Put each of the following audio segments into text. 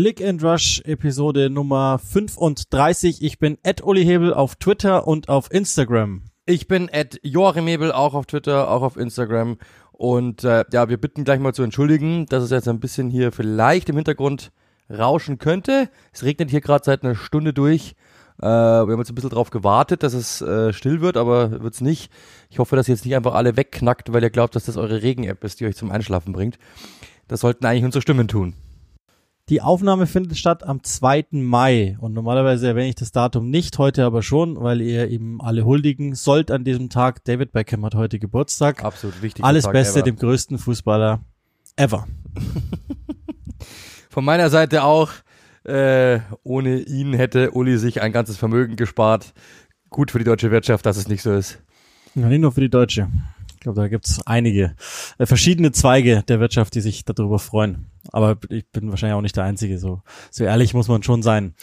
Click and Rush Episode Nummer 35. Ich bin Ed Uli Hebel auf Twitter und auf Instagram. Ich bin Ed Joachim Hebel, auch auf Twitter, auch auf Instagram. Und äh, ja, wir bitten gleich mal zu entschuldigen, dass es jetzt ein bisschen hier vielleicht im Hintergrund rauschen könnte. Es regnet hier gerade seit einer Stunde durch. Äh, wir haben jetzt ein bisschen drauf gewartet, dass es äh, still wird, aber wird's nicht. Ich hoffe, dass ihr jetzt nicht einfach alle wegknackt, weil ihr glaubt, dass das eure Regen-App ist, die euch zum Einschlafen bringt. Das sollten eigentlich unsere Stimmen tun. Die Aufnahme findet statt am 2. Mai und normalerweise erwähne ich das Datum nicht, heute aber schon, weil ihr ihm alle huldigen sollt an diesem Tag. David Beckham hat heute Geburtstag. Absolut wichtig. Alles Beste ever. dem größten Fußballer ever. Von meiner Seite auch. Äh, ohne ihn hätte Uli sich ein ganzes Vermögen gespart. Gut für die deutsche Wirtschaft, dass es nicht so ist. Ja, nicht nur für die deutsche. Ich glaube, da gibt's einige äh, verschiedene Zweige der Wirtschaft, die sich darüber freuen. Aber ich bin wahrscheinlich auch nicht der Einzige. So, so ehrlich muss man schon sein.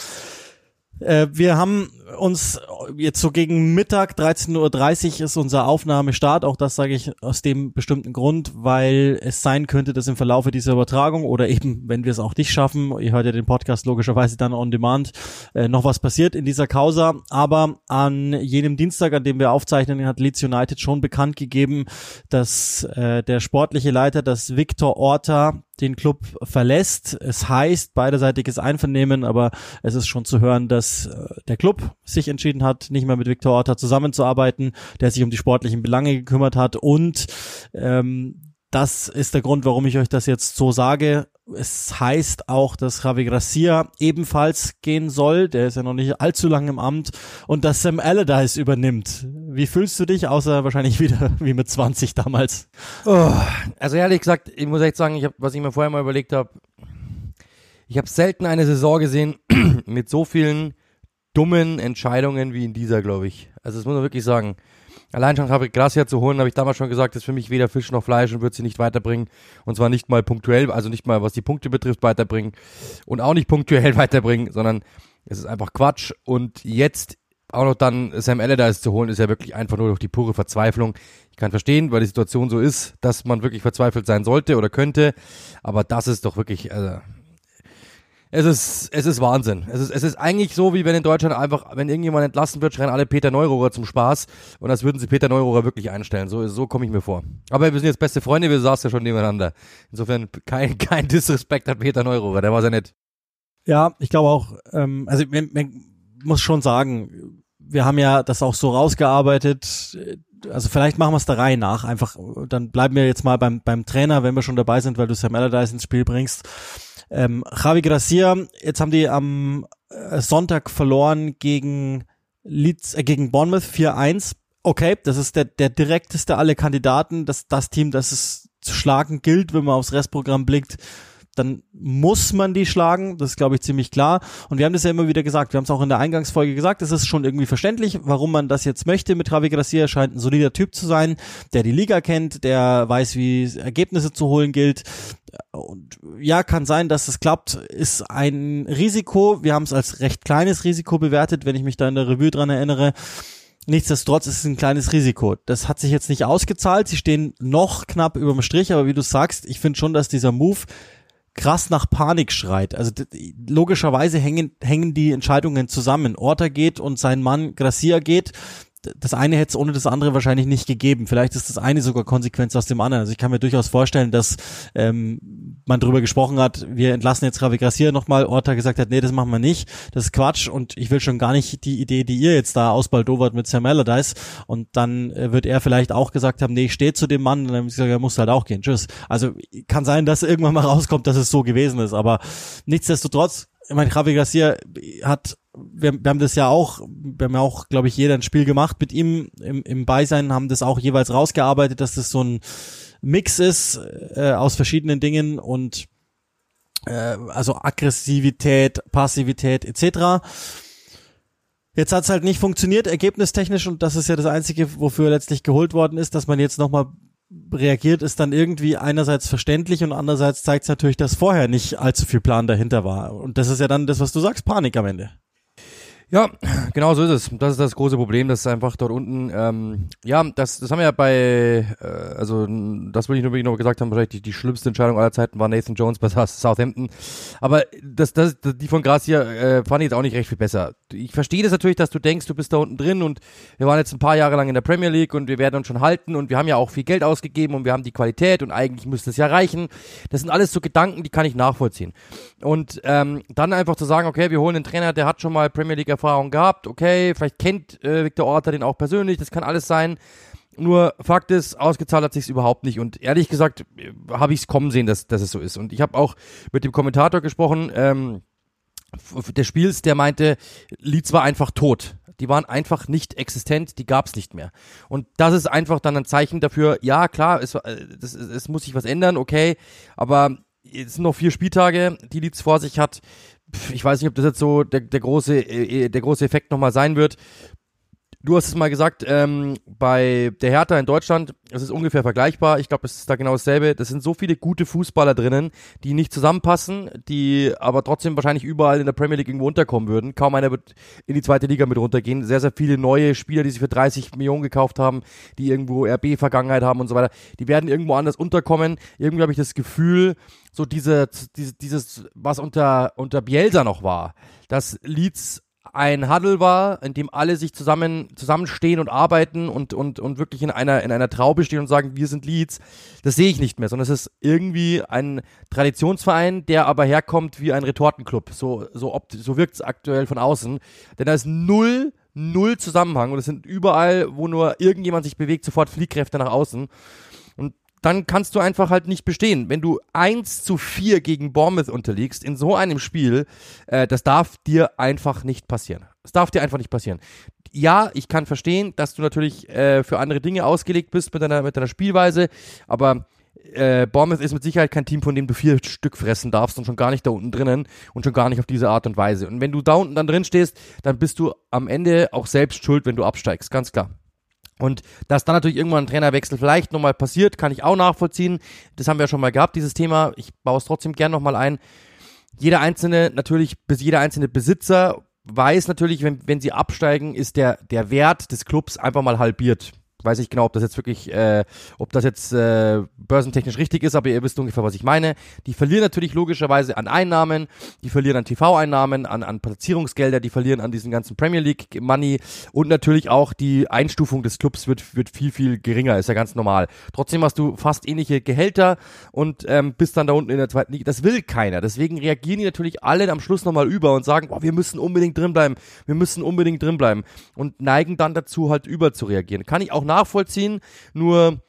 Äh, wir haben uns jetzt so gegen Mittag, 13.30 Uhr ist unser Aufnahmestart. Auch das sage ich aus dem bestimmten Grund, weil es sein könnte, dass im Verlaufe dieser Übertragung oder eben, wenn wir es auch nicht schaffen, ihr hört ja den Podcast logischerweise dann on demand, äh, noch was passiert in dieser Causa. Aber an jenem Dienstag, an dem wir aufzeichnen, hat Leeds United schon bekannt gegeben, dass äh, der sportliche Leiter, dass Victor Orta den Club verlässt. Es heißt beiderseitiges Einvernehmen, aber es ist schon zu hören, dass äh, der Club sich entschieden hat, nicht mehr mit Viktor Orta zusammenzuarbeiten, der sich um die sportlichen Belange gekümmert hat und ähm, das ist der Grund, warum ich euch das jetzt so sage. Es heißt auch, dass Javi Gracia ebenfalls gehen soll. Der ist ja noch nicht allzu lange im Amt. Und dass Sam Allardyce übernimmt. Wie fühlst du dich, außer wahrscheinlich wieder wie mit 20 damals? Oh, also ehrlich gesagt, ich muss echt sagen, ich hab, was ich mir vorher mal überlegt habe, ich habe selten eine Saison gesehen mit so vielen dummen Entscheidungen wie in dieser, glaube ich. Also das muss man wirklich sagen. Allein schon Javi Gracia zu holen, habe ich damals schon gesagt, ist für mich weder Fisch noch Fleisch und wird sie nicht weiterbringen. Und zwar nicht mal punktuell, also nicht mal was die Punkte betrifft, weiterbringen. Und auch nicht punktuell weiterbringen, sondern es ist einfach Quatsch. Und jetzt auch noch dann Sam Allardyce zu holen, ist ja wirklich einfach nur durch die pure Verzweiflung. Ich kann verstehen, weil die Situation so ist, dass man wirklich verzweifelt sein sollte oder könnte. Aber das ist doch wirklich, also, es ist, es ist Wahnsinn. Es ist, es ist eigentlich so, wie wenn in Deutschland einfach, wenn irgendjemand entlassen wird, schreien alle Peter Neurohrer zum Spaß und als würden sie Peter Neurohrer wirklich einstellen. So, so komme ich mir vor. Aber wir sind jetzt beste Freunde, wir saßen ja schon nebeneinander. Insofern kein, kein Disrespekt an Peter Neurohrer, der war sehr nett. Ja, ich glaube auch, ähm, also man, man muss schon sagen, wir haben ja das auch so rausgearbeitet, also vielleicht machen wir es der Reihe nach, einfach, dann bleiben wir jetzt mal beim, beim Trainer, wenn wir schon dabei sind, weil du Sam Allardyce ins Spiel bringst. Ähm, Javi Gracia, jetzt haben die am äh, Sonntag verloren gegen Leeds, äh, gegen Bournemouth 4-1. Okay, das ist der, der direkteste aller Kandidaten, das, das Team, das es zu schlagen gilt, wenn man aufs Restprogramm blickt dann muss man die schlagen. Das ist, glaube ich, ziemlich klar. Und wir haben das ja immer wieder gesagt. Wir haben es auch in der Eingangsfolge gesagt. Es ist schon irgendwie verständlich, warum man das jetzt möchte mit Javi Gracia. Scheint ein solider Typ zu sein, der die Liga kennt, der weiß, wie Ergebnisse zu holen gilt. Und ja, kann sein, dass es klappt. Ist ein Risiko. Wir haben es als recht kleines Risiko bewertet, wenn ich mich da in der Revue dran erinnere. Nichtsdestotrotz ist es ein kleines Risiko. Das hat sich jetzt nicht ausgezahlt. Sie stehen noch knapp über dem Strich, aber wie du sagst, ich finde schon, dass dieser Move krass nach Panik schreit. Also logischerweise hängen, hängen die Entscheidungen zusammen. Orta geht und sein Mann Gracia geht das eine hätte es ohne das andere wahrscheinlich nicht gegeben. Vielleicht ist das eine sogar Konsequenz aus dem anderen. Also ich kann mir durchaus vorstellen, dass ähm, man darüber gesprochen hat, wir entlassen jetzt Ravi Gracia nochmal, Orta gesagt hat, nee, das machen wir nicht, das ist Quatsch und ich will schon gar nicht die Idee, die ihr jetzt da ausbaldowert mit Sam Allardyce und dann äh, wird er vielleicht auch gesagt haben, nee, ich stehe zu dem Mann und dann habe ich gesagt, er muss halt auch gehen, tschüss. Also kann sein, dass irgendwann mal rauskommt, dass es so gewesen ist, aber nichtsdestotrotz ich meine, Javi Garcia hat, wir, wir haben das ja auch, wir haben ja auch, glaube ich, jeder ein Spiel gemacht mit ihm im, im Beisein, haben das auch jeweils rausgearbeitet, dass das so ein Mix ist äh, aus verschiedenen Dingen und äh, also Aggressivität, Passivität etc. Jetzt hat's halt nicht funktioniert, ergebnistechnisch, und das ist ja das Einzige, wofür letztlich geholt worden ist, dass man jetzt nochmal reagiert, ist dann irgendwie einerseits verständlich und andererseits zeigt es natürlich, dass vorher nicht allzu viel Plan dahinter war. Und das ist ja dann das, was du sagst, Panik am Ende. Ja, genau so ist es. Das ist das große Problem, dass einfach dort unten, ähm, ja, das, das haben wir ja bei, äh, also das würde ich nur wirklich noch gesagt haben, wahrscheinlich die, die schlimmste Entscheidung aller Zeiten war Nathan Jones bei Southampton. Aber das, das, die von Gracia äh, fand ich jetzt auch nicht recht viel besser. Ich verstehe das natürlich, dass du denkst, du bist da unten drin und wir waren jetzt ein paar Jahre lang in der Premier League und wir werden uns schon halten und wir haben ja auch viel Geld ausgegeben und wir haben die Qualität und eigentlich müsste es ja reichen. Das sind alles so Gedanken, die kann ich nachvollziehen. Und ähm, dann einfach zu sagen, okay, wir holen einen Trainer, der hat schon mal Premier League Erfahrung gehabt, okay, vielleicht kennt äh, Victor Orta den auch persönlich, das kann alles sein. Nur Fakt ist, ausgezahlt hat sich's überhaupt nicht. Und ehrlich gesagt äh, habe ich es kommen sehen, dass, dass es so ist. Und ich habe auch mit dem Kommentator gesprochen, ähm, des Spiels, der meinte, Leeds war einfach tot. Die waren einfach nicht existent, die gab's nicht mehr. Und das ist einfach dann ein Zeichen dafür, ja klar, es, äh, das, es muss sich was ändern, okay, aber es sind noch vier Spieltage, die Leeds vor sich hat ich weiß nicht, ob das jetzt so der, der große, äh, äh, der große Effekt nochmal sein wird. Du hast es mal gesagt, ähm, bei der Hertha in Deutschland, es ist ungefähr vergleichbar. Ich glaube, es ist da genau dasselbe. Das sind so viele gute Fußballer drinnen, die nicht zusammenpassen, die aber trotzdem wahrscheinlich überall in der Premier League irgendwo unterkommen würden. Kaum einer wird in die zweite Liga mit runtergehen. Sehr, sehr viele neue Spieler, die sich für 30 Millionen gekauft haben, die irgendwo RB-Vergangenheit haben und so weiter, die werden irgendwo anders unterkommen. Irgendwie habe ich das Gefühl, so diese, diese, dieses, was unter, unter Bielsa noch war, dass Leeds ein Huddle war, in dem alle sich zusammen zusammenstehen und arbeiten und und und wirklich in einer in einer Traube stehen und sagen, wir sind Leeds. Das sehe ich nicht mehr, sondern es ist irgendwie ein Traditionsverein, der aber herkommt wie ein Retortenclub. So so opt so wirkt es aktuell von außen, denn da ist null null Zusammenhang und es sind überall, wo nur irgendjemand sich bewegt, sofort Fliehkräfte nach außen dann kannst du einfach halt nicht bestehen. Wenn du 1 zu 4 gegen Bournemouth unterliegst in so einem Spiel, äh, das darf dir einfach nicht passieren. Das darf dir einfach nicht passieren. Ja, ich kann verstehen, dass du natürlich äh, für andere Dinge ausgelegt bist mit deiner, mit deiner Spielweise, aber äh, Bournemouth ist mit Sicherheit kein Team, von dem du vier Stück fressen darfst und schon gar nicht da unten drinnen und schon gar nicht auf diese Art und Weise. Und wenn du da unten dann drin stehst, dann bist du am Ende auch selbst schuld, wenn du absteigst, ganz klar. Und dass dann natürlich irgendwann ein Trainerwechsel vielleicht nochmal passiert, kann ich auch nachvollziehen. Das haben wir ja schon mal gehabt, dieses Thema. Ich baue es trotzdem gern nochmal ein. Jeder einzelne, natürlich, bis jeder einzelne Besitzer weiß natürlich, wenn, wenn sie absteigen, ist der, der Wert des Clubs einfach mal halbiert weiß nicht genau, ob das jetzt wirklich, äh, ob das jetzt äh, börsentechnisch richtig ist, aber ihr wisst ungefähr, was ich meine. Die verlieren natürlich logischerweise an Einnahmen, die verlieren an TV-Einnahmen, an, an Platzierungsgelder, die verlieren an diesen ganzen Premier League Money und natürlich auch die Einstufung des Clubs wird, wird viel, viel geringer, ist ja ganz normal. Trotzdem hast du fast ähnliche Gehälter und ähm, bist dann da unten in der zweiten Liga. Das will keiner. Deswegen reagieren die natürlich alle am Schluss nochmal über und sagen, oh, wir müssen unbedingt drinbleiben, wir müssen unbedingt drinbleiben und neigen dann dazu halt über zu reagieren. Kann ich auch nachvollziehen, nur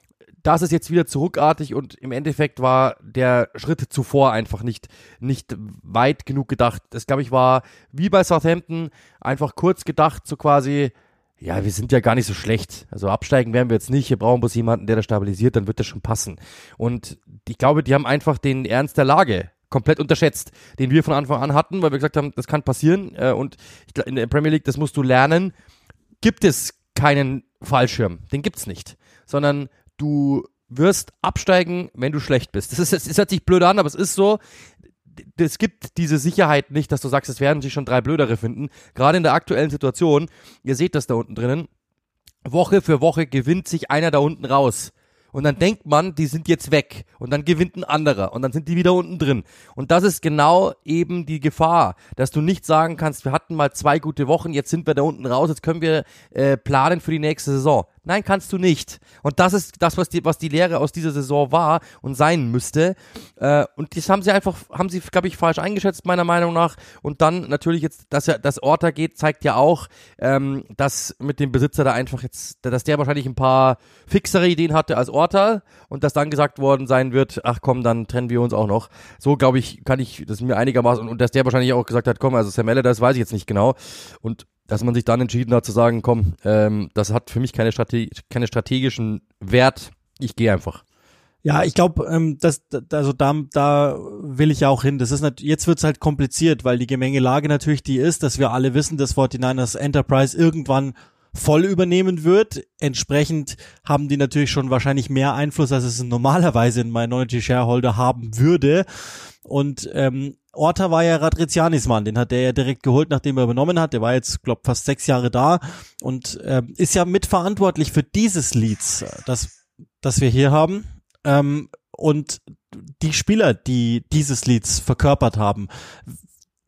das ist jetzt wieder zurückartig und im Endeffekt war der Schritt zuvor einfach nicht, nicht weit genug gedacht. Das, glaube ich, war wie bei Southampton einfach kurz gedacht, so quasi, ja, wir sind ja gar nicht so schlecht. Also absteigen werden wir jetzt nicht. Wir brauchen bloß jemanden, der das stabilisiert, dann wird das schon passen. Und ich glaube, die haben einfach den Ernst der Lage komplett unterschätzt, den wir von Anfang an hatten, weil wir gesagt haben, das kann passieren. Äh, und in der Premier League, das musst du lernen. Gibt es keinen Fallschirm. Den gibt's nicht. Sondern du wirst absteigen, wenn du schlecht bist. Das, ist, das hört sich blöd an, aber es ist so. Es gibt diese Sicherheit nicht, dass du sagst, es werden sich schon drei Blödere finden. Gerade in der aktuellen Situation, ihr seht das da unten drinnen, Woche für Woche gewinnt sich einer da unten raus. Und dann denkt man, die sind jetzt weg. Und dann gewinnt ein anderer. Und dann sind die wieder unten drin. Und das ist genau eben die Gefahr, dass du nicht sagen kannst, wir hatten mal zwei gute Wochen, jetzt sind wir da unten raus, jetzt können wir äh, planen für die nächste Saison. Nein, kannst du nicht. Und das ist das, was die, was die Lehre aus dieser Saison war und sein müsste. Äh, und das haben sie einfach, haben sie, glaube ich, falsch eingeschätzt, meiner Meinung nach. Und dann natürlich jetzt, dass ja das Orta geht, zeigt ja auch, ähm, dass mit dem Besitzer da einfach jetzt, dass der wahrscheinlich ein paar fixere Ideen hatte als Orta und dass dann gesagt worden sein wird, ach komm, dann trennen wir uns auch noch. So, glaube ich, kann ich, das ist mir einigermaßen, und, und dass der wahrscheinlich auch gesagt hat, komm, also Samelle, das weiß ich jetzt nicht genau. Und dass man sich dann entschieden hat zu sagen, komm, ähm, das hat für mich keine, Strate keine strategischen Wert, ich gehe einfach. Ja, ich glaube, ähm, das, also da, da will ich ja auch hin. Das ist jetzt wird's halt kompliziert, weil die Gemengelage natürlich die ist, dass wir alle wissen, dass 49ers Enterprise irgendwann voll übernehmen wird. Entsprechend haben die natürlich schon wahrscheinlich mehr Einfluss, als es normalerweise ein Minority Shareholder haben würde. Und ähm, Orta war ja Radrizianis Mann, den hat der ja direkt geholt, nachdem er übernommen hat. Der war jetzt, glaub, fast sechs Jahre da und ähm, ist ja mitverantwortlich für dieses Leads, das, das wir hier haben. Ähm, und die Spieler, die dieses Leads verkörpert haben,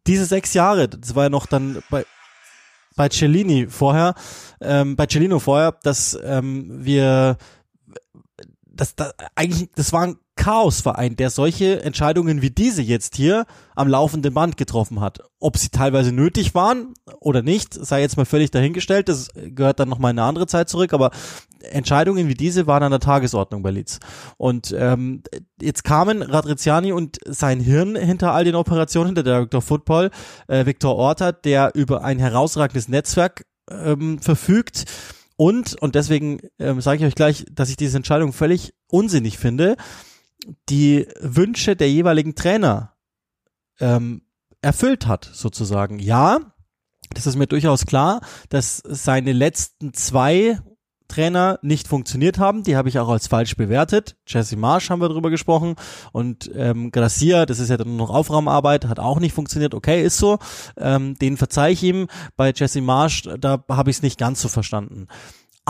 diese sechs Jahre, das war ja noch dann bei bei Cellini vorher, ähm, bei Cellino vorher, dass ähm, wir das, das eigentlich, das war ein Chaosverein, der solche Entscheidungen wie diese jetzt hier am laufenden Band getroffen hat. Ob sie teilweise nötig waren oder nicht, sei jetzt mal völlig dahingestellt. Das gehört dann nochmal in eine andere Zeit zurück, aber Entscheidungen wie diese waren an der Tagesordnung bei Leeds. Und ähm, jetzt kamen Radriziani und sein Hirn hinter all den Operationen, hinter der Director Football, äh, Viktor Orta, der über ein herausragendes Netzwerk ähm, verfügt. Und, und deswegen ähm, sage ich euch gleich, dass ich diese Entscheidung völlig unsinnig finde, die Wünsche der jeweiligen Trainer ähm, erfüllt hat, sozusagen. Ja, das ist mir durchaus klar, dass seine letzten zwei Trainer nicht funktioniert haben. Die habe ich auch als falsch bewertet. Jesse Marsh haben wir drüber gesprochen und ähm, Gracia, das ist ja dann noch Aufraumarbeit, hat auch nicht funktioniert. Okay, ist so. Ähm, den verzeih ich ihm. Bei Jesse Marsh, da habe ich es nicht ganz so verstanden.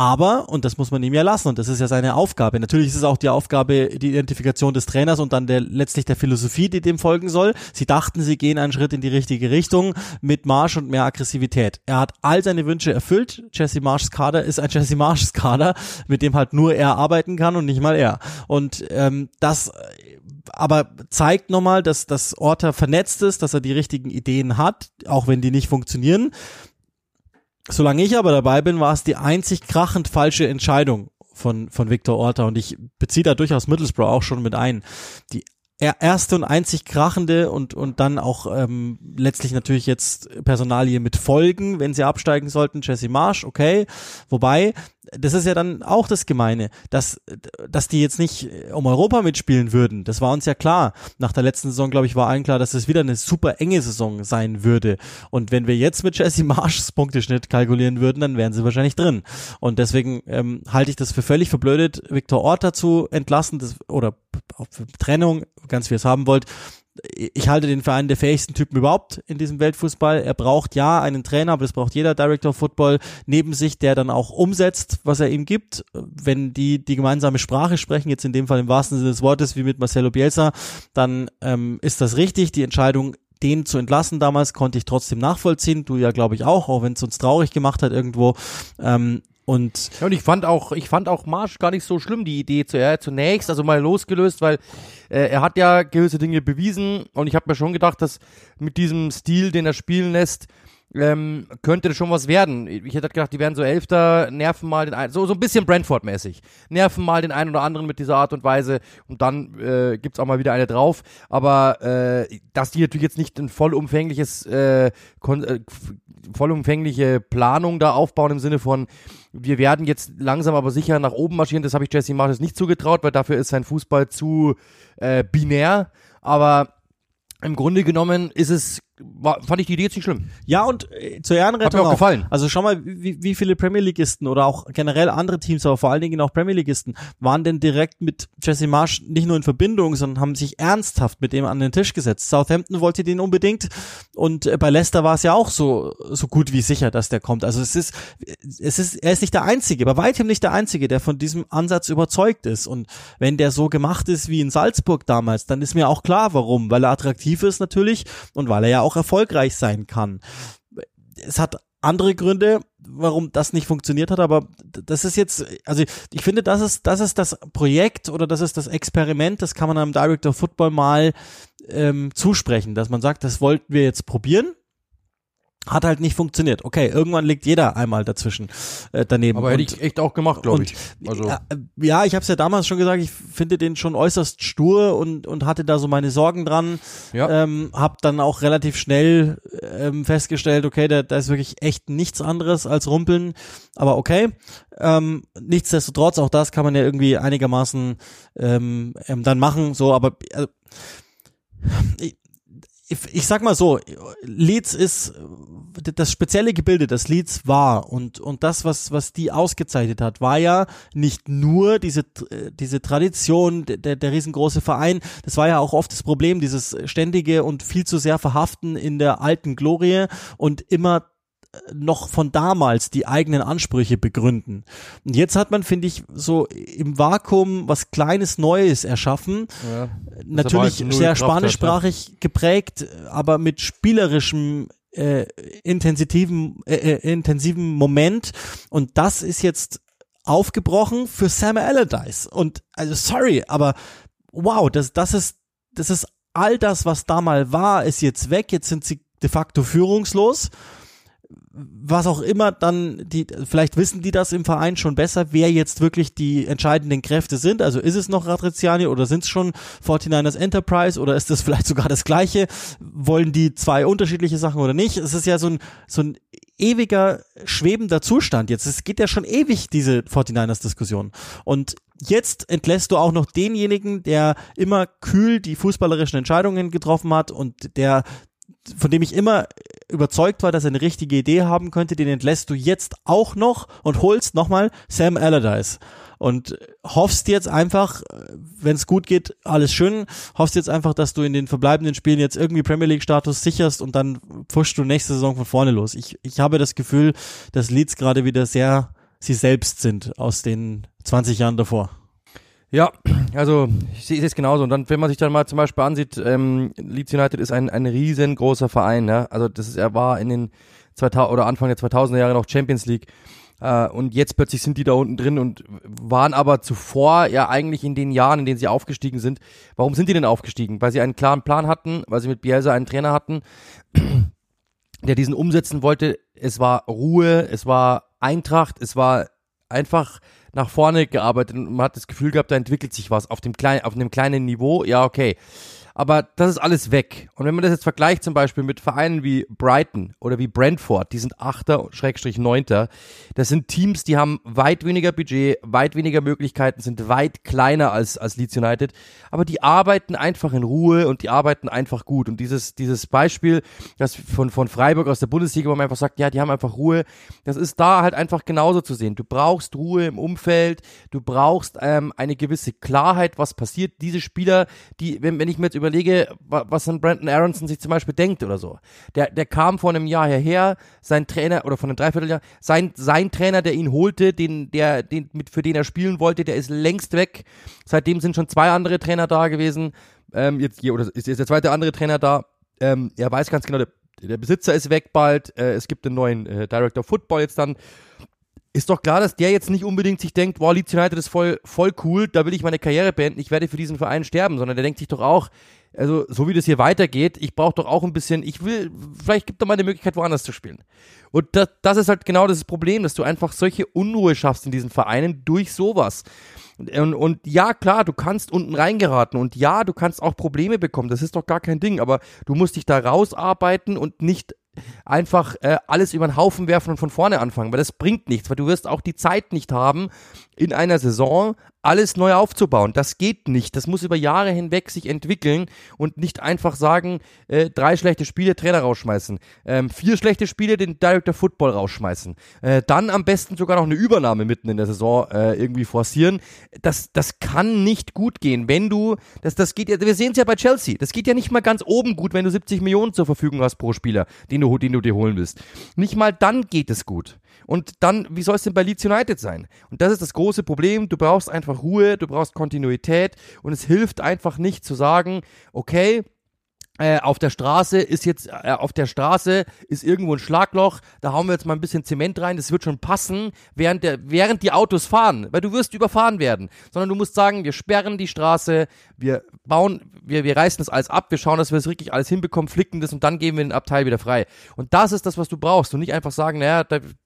Aber, und das muss man ihm ja lassen, und das ist ja seine Aufgabe. Natürlich ist es auch die Aufgabe, die Identifikation des Trainers und dann der, letztlich der Philosophie, die dem folgen soll. Sie dachten, sie gehen einen Schritt in die richtige Richtung mit Marsch und mehr Aggressivität. Er hat all seine Wünsche erfüllt. Jesse Marshs Kader ist ein Jesse Marshs Kader, mit dem halt nur er arbeiten kann und nicht mal er. Und ähm, das aber zeigt nochmal, dass das Orta vernetzt ist, dass er die richtigen Ideen hat, auch wenn die nicht funktionieren. Solange ich aber dabei bin, war es die einzig krachend falsche Entscheidung von, von Victor Orta und ich beziehe da durchaus Middlesbrough auch schon mit ein. Die erste und einzig krachende und, und dann auch ähm, letztlich natürlich jetzt Personalie mit Folgen, wenn sie absteigen sollten, Jesse Marsh, okay. Wobei, das ist ja dann auch das Gemeine, dass, dass die jetzt nicht um Europa mitspielen würden. Das war uns ja klar. Nach der letzten Saison, glaube ich, war allen klar, dass es wieder eine super enge Saison sein würde. Und wenn wir jetzt mit Jesse Marshs Punkteschnitt kalkulieren würden, dann wären sie wahrscheinlich drin. Und deswegen ähm, halte ich das für völlig verblödet, Victor Orta zu entlassen das, oder auch für Trennung, ganz wie ihr es haben wollt ich halte den für einen der fähigsten Typen überhaupt in diesem Weltfußball. Er braucht ja einen Trainer, aber das braucht jeder Director of Football neben sich, der dann auch umsetzt, was er ihm gibt. Wenn die die gemeinsame Sprache sprechen, jetzt in dem Fall im wahrsten Sinne des Wortes, wie mit Marcelo Bielsa, dann ähm, ist das richtig. Die Entscheidung den zu entlassen damals konnte ich trotzdem nachvollziehen. Du ja, glaube ich, auch, auch wenn es uns traurig gemacht hat irgendwo. Ähm, und, ja, und ich fand auch, ich fand auch Marsch gar nicht so schlimm, die Idee zu, zunächst, also mal losgelöst, weil äh, er hat ja gewisse Dinge bewiesen und ich habe mir schon gedacht, dass mit diesem Stil, den er spielen lässt, ähm, könnte das schon was werden. Ich hätte gedacht, die werden so Elfter, nerven mal den einen, so, so ein bisschen Brentford-mäßig. Nerven mal den einen oder anderen mit dieser Art und Weise und dann äh, gibt auch mal wieder eine drauf. Aber äh, dass die natürlich jetzt nicht ein vollumfängliches, äh, äh, vollumfängliche Planung da aufbauen im Sinne von, wir werden jetzt langsam aber sicher nach oben marschieren, das habe ich Jesse Martis nicht zugetraut, weil dafür ist sein Fußball zu äh, binär. Aber im Grunde genommen ist es war, fand ich die Idee jetzt nicht schlimm. Ja, und äh, zur Ehrenrettung Hat mir auch, gefallen. Also schau mal, wie, wie viele Premier Leagueisten oder auch generell andere Teams, aber vor allen Dingen auch Premier Leagueisten, waren denn direkt mit Jesse Marsch nicht nur in Verbindung, sondern haben sich ernsthaft mit dem an den Tisch gesetzt. Southampton wollte den unbedingt und äh, bei Leicester war es ja auch so, so gut wie sicher, dass der kommt. Also es ist, es ist, er ist nicht der Einzige, bei weitem nicht der Einzige, der von diesem Ansatz überzeugt ist. Und wenn der so gemacht ist wie in Salzburg damals, dann ist mir auch klar, warum. Weil er attraktiv ist natürlich und weil er ja auch auch erfolgreich sein kann. Es hat andere Gründe, warum das nicht funktioniert hat, aber das ist jetzt, also ich finde, das ist, das ist das Projekt oder das ist das Experiment, das kann man einem Director Football mal ähm, zusprechen, dass man sagt, das wollten wir jetzt probieren hat halt nicht funktioniert. Okay, irgendwann liegt jeder einmal dazwischen äh, daneben. Aber hätte ich echt auch gemacht, glaube ich. Also ja, ja ich habe es ja damals schon gesagt. Ich finde den schon äußerst stur und und hatte da so meine Sorgen dran. Ja. Ähm, hab dann auch relativ schnell ähm, festgestellt, okay, da, da ist wirklich echt nichts anderes als Rumpeln. Aber okay. Ähm, nichtsdestotrotz, auch das kann man ja irgendwie einigermaßen ähm, ähm, dann machen. So, aber äh, ich, ich sag mal so, Leeds ist das spezielle Gebilde des Leads war und, und das, was, was die ausgezeichnet hat, war ja nicht nur diese, diese Tradition, der, der riesengroße Verein, das war ja auch oft das Problem, dieses ständige und viel zu sehr verhaften in der alten Glorie und immer noch von damals die eigenen Ansprüche begründen. Und jetzt hat man, finde ich, so im Vakuum was Kleines Neues erschaffen. Ja, Natürlich halt sehr spanischsprachig hat, ja. geprägt, aber mit spielerischem äh, intensitiven, äh, äh, intensiven Moment. Und das ist jetzt aufgebrochen für Sam Allardyce. Und also sorry, aber wow, das, das ist, das ist all das, was da mal war, ist jetzt weg. Jetzt sind sie de facto führungslos was auch immer dann die, vielleicht wissen die das im Verein schon besser, wer jetzt wirklich die entscheidenden Kräfte sind. Also ist es noch Radriziani oder sind es schon 49ers Enterprise oder ist das vielleicht sogar das gleiche? Wollen die zwei unterschiedliche Sachen oder nicht? Es ist ja so ein, so ein ewiger schwebender Zustand jetzt. Es geht ja schon ewig, diese 49ers Diskussion. Und jetzt entlässt du auch noch denjenigen, der immer kühl die fußballerischen Entscheidungen getroffen hat und der von dem ich immer überzeugt war, dass er eine richtige Idee haben könnte, den entlässt du jetzt auch noch und holst nochmal Sam Allardyce. Und hoffst jetzt einfach, wenn es gut geht, alles schön, hoffst jetzt einfach, dass du in den verbleibenden Spielen jetzt irgendwie Premier League Status sicherst und dann pfuschst du nächste Saison von vorne los. Ich, ich habe das Gefühl, dass Leeds gerade wieder sehr sie selbst sind aus den 20 Jahren davor. Ja, also ich sehe es genauso. Und dann, wenn man sich dann mal zum Beispiel ansieht, ähm, Leeds United ist ein, ein riesengroßer Verein. Ja? Also das ist, er war in den 2000 oder Anfang der 2000er Jahre noch Champions League. Äh, und jetzt plötzlich sind die da unten drin und waren aber zuvor ja eigentlich in den Jahren, in denen sie aufgestiegen sind. Warum sind die denn aufgestiegen? Weil sie einen klaren Plan hatten, weil sie mit Bielsa einen Trainer hatten, der diesen umsetzen wollte. Es war Ruhe, es war Eintracht, es war einfach nach vorne gearbeitet und man hat das Gefühl gehabt, da entwickelt sich was auf dem kleinen, auf einem kleinen Niveau. Ja, okay. Aber das ist alles weg. Und wenn man das jetzt vergleicht zum Beispiel mit Vereinen wie Brighton oder wie Brentford, die sind Achter, Schrägstrich Neunter. Das sind Teams, die haben weit weniger Budget, weit weniger Möglichkeiten, sind weit kleiner als, als Leeds United. Aber die arbeiten einfach in Ruhe und die arbeiten einfach gut. Und dieses, dieses Beispiel, das von, von Freiburg aus der Bundesliga, wo man einfach sagt, ja, die haben einfach Ruhe, das ist da halt einfach genauso zu sehen. Du brauchst Ruhe im Umfeld, du brauchst ähm, eine gewisse Klarheit, was passiert. Diese Spieler, die, wenn, wenn ich mir jetzt überlege, was ein Brandon Aronson sich zum Beispiel denkt oder so. Der, der kam vor einem Jahr hierher, sein Trainer, oder von einem Dreivierteljahr, sein, sein Trainer, der ihn holte, den, der, den, mit, für den er spielen wollte, der ist längst weg. Seitdem sind schon zwei andere Trainer da gewesen. Ähm, jetzt, oder ist jetzt der zweite andere Trainer da. Ähm, er weiß ganz genau, der, der Besitzer ist weg bald. Äh, es gibt einen neuen äh, Director Football jetzt dann ist doch klar, dass der jetzt nicht unbedingt sich denkt, wow, Leeds United ist voll, voll cool, da will ich meine Karriere beenden, ich werde für diesen Verein sterben, sondern der denkt sich doch auch, also so wie das hier weitergeht, ich brauche doch auch ein bisschen, ich will, vielleicht gibt es mal eine Möglichkeit, woanders zu spielen. Und das, das ist halt genau das Problem, dass du einfach solche Unruhe schaffst in diesen Vereinen durch sowas. Und, und ja, klar, du kannst unten reingeraten und ja, du kannst auch Probleme bekommen, das ist doch gar kein Ding, aber du musst dich da rausarbeiten und nicht einfach äh, alles über den Haufen werfen und von vorne anfangen, weil das bringt nichts, weil du wirst auch die Zeit nicht haben, in einer Saison alles neu aufzubauen. Das geht nicht. Das muss über Jahre hinweg sich entwickeln und nicht einfach sagen, äh, drei schlechte Spiele, Trainer rausschmeißen, ähm, vier schlechte Spiele, den Director Football rausschmeißen, äh, dann am besten sogar noch eine Übernahme mitten in der Saison äh, irgendwie forcieren. Das, das kann nicht gut gehen, wenn du, das, das geht ja, wir sehen es ja bei Chelsea, das geht ja nicht mal ganz oben gut, wenn du 70 Millionen zur Verfügung hast pro Spieler, den du, den du dir holen willst. Nicht mal dann geht es gut. Und dann, wie soll es denn bei Leeds United sein? Und das ist das große Problem. Du brauchst einfach Ruhe, du brauchst Kontinuität und es hilft einfach nicht zu sagen, okay, auf der Straße ist jetzt, äh, auf der Straße ist irgendwo ein Schlagloch, da hauen wir jetzt mal ein bisschen Zement rein, das wird schon passen, während, der, während die Autos fahren, weil du wirst überfahren werden. Sondern du musst sagen, wir sperren die Straße, wir bauen, wir, wir reißen das alles ab, wir schauen, dass wir es wirklich alles hinbekommen, flicken das und dann geben wir den Abteil wieder frei. Und das ist das, was du brauchst. Und nicht einfach sagen, naja,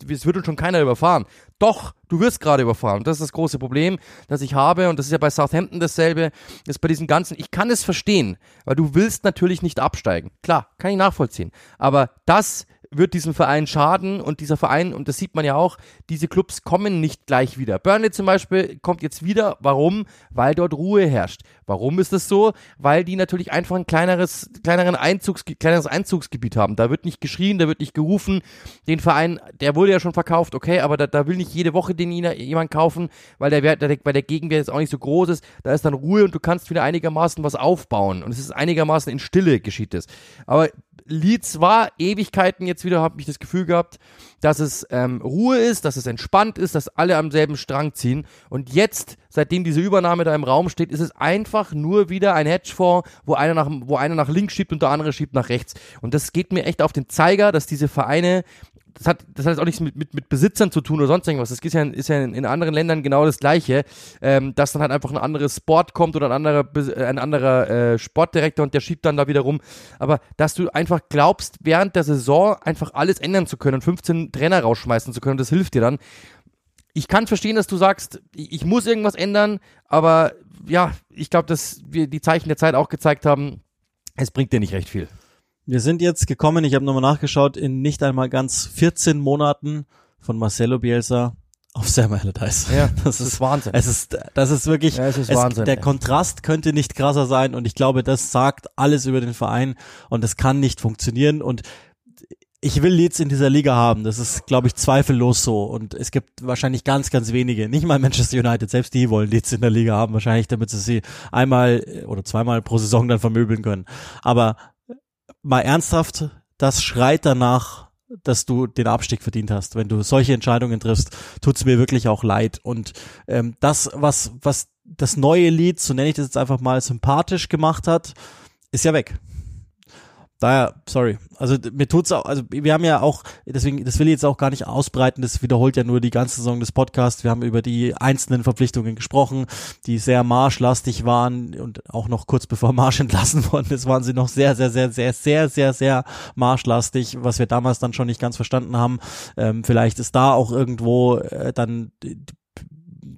es wird uns schon keiner überfahren. Doch, du wirst gerade überfahren. Das ist das große Problem, das ich habe. Und das ist ja bei Southampton dasselbe. Das ist bei diesen ganzen, ich kann es verstehen, weil du willst natürlich nicht absteigen. Klar, kann ich nachvollziehen. Aber das wird diesem Verein schaden und dieser Verein, und das sieht man ja auch, diese Clubs kommen nicht gleich wieder. Burnley zum Beispiel kommt jetzt wieder. Warum? Weil dort Ruhe herrscht. Warum ist das so? Weil die natürlich einfach ein kleineres, kleineren Einzugs, kleineres Einzugsgebiet haben. Da wird nicht geschrien, da wird nicht gerufen. Den Verein, der wurde ja schon verkauft, okay, aber da, da will nicht jede Woche den jemand kaufen, weil der Wert, weil der Gegenwert jetzt auch nicht so groß ist. Da ist dann Ruhe und du kannst wieder einigermaßen was aufbauen. Und es ist einigermaßen in Stille geschieht es. Aber Leeds war Ewigkeiten jetzt wieder, habe ich das Gefühl gehabt, dass es ähm, Ruhe ist, dass es entspannt ist, dass alle am selben Strang ziehen. Und jetzt, seitdem diese Übernahme da im Raum steht, ist es einfach nur wieder ein Hedgefonds, wo einer nach, wo einer nach links schiebt und der andere schiebt nach rechts. Und das geht mir echt auf den Zeiger, dass diese Vereine das hat, das hat jetzt auch nichts mit, mit, mit Besitzern zu tun oder sonst irgendwas. Das ist ja, ist ja in, anderen Ländern genau das Gleiche, ähm, dass dann halt einfach ein anderes Sport kommt oder ein anderer, äh, ein anderer äh, Sportdirektor und der schiebt dann da wieder rum. Aber dass du einfach glaubst, während der Saison einfach alles ändern zu können und 15 Trainer rausschmeißen zu können, das hilft dir dann. Ich kann verstehen, dass du sagst, ich muss irgendwas ändern, aber ja, ich glaube, dass wir die Zeichen der Zeit auch gezeigt haben, es bringt dir nicht recht viel. Wir sind jetzt gekommen, ich habe nochmal nachgeschaut, in nicht einmal ganz 14 Monaten von Marcelo Bielsa auf Sam Allardyce. Ja, das, das ist, Wahnsinn. Es ist, das ist wirklich, ja, es ist Wahnsinn, es, der Kontrast könnte nicht krasser sein und ich glaube, das sagt alles über den Verein und es kann nicht funktionieren und ich will Leeds in dieser Liga haben. Das ist, glaube ich, zweifellos so. Und es gibt wahrscheinlich ganz, ganz wenige, nicht mal Manchester United, selbst die wollen Leeds in der Liga haben, wahrscheinlich, damit sie sie einmal oder zweimal pro Saison dann vermöbeln können. Aber mal ernsthaft, das schreit danach, dass du den Abstieg verdient hast. Wenn du solche Entscheidungen triffst, tut's mir wirklich auch leid. Und ähm, das, was, was das neue Lied, so nenne ich das jetzt einfach mal, sympathisch gemacht hat, ist ja weg. Daher, sorry. Also mir tut's auch, also wir haben ja auch, deswegen, das will ich jetzt auch gar nicht ausbreiten, das wiederholt ja nur die ganze Saison des Podcasts. Wir haben über die einzelnen Verpflichtungen gesprochen, die sehr marschlastig waren und auch noch kurz bevor Marsch entlassen worden ist, waren sie noch sehr, sehr, sehr, sehr, sehr, sehr, sehr marschlastig, was wir damals dann schon nicht ganz verstanden haben. Ähm, vielleicht ist da auch irgendwo äh, dann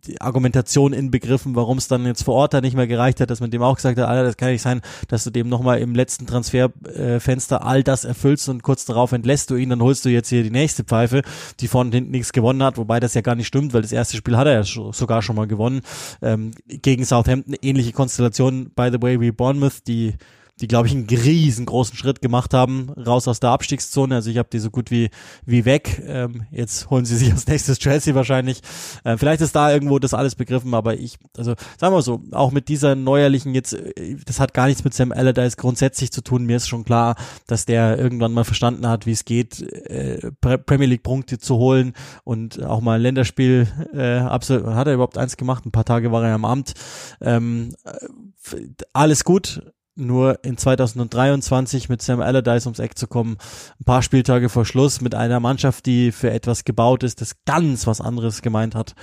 die Argumentation inbegriffen, warum es dann jetzt vor Ort da nicht mehr gereicht hat, dass man dem auch gesagt hat, Alter, das kann nicht sein, dass du dem nochmal im letzten Transferfenster all das erfüllst und kurz darauf entlässt du ihn, dann holst du jetzt hier die nächste Pfeife, die vorne hinten nichts gewonnen hat, wobei das ja gar nicht stimmt, weil das erste Spiel hat er ja sogar schon mal gewonnen. Ähm, gegen Southampton ähnliche Konstellation, by the way, wie Bournemouth, die die, glaube ich, einen riesengroßen Schritt gemacht haben, raus aus der Abstiegszone. Also ich habe die so gut wie, wie weg. Ähm, jetzt holen sie sich als nächstes Chelsea wahrscheinlich. Äh, vielleicht ist da irgendwo das alles begriffen, aber ich, also sagen wir so, auch mit dieser neuerlichen jetzt, äh, das hat gar nichts mit Sam Allardyce grundsätzlich zu tun. Mir ist schon klar, dass der irgendwann mal verstanden hat, wie es geht, äh, Premier League Punkte zu holen und auch mal ein Länderspiel äh, absolut, hat er überhaupt eins gemacht, ein paar Tage war er am Amt. Ähm, äh, alles gut, nur in 2023 mit Sam Allardyce ums Eck zu kommen, ein paar Spieltage vor Schluss mit einer Mannschaft, die für etwas gebaut ist, das ganz was anderes gemeint hat.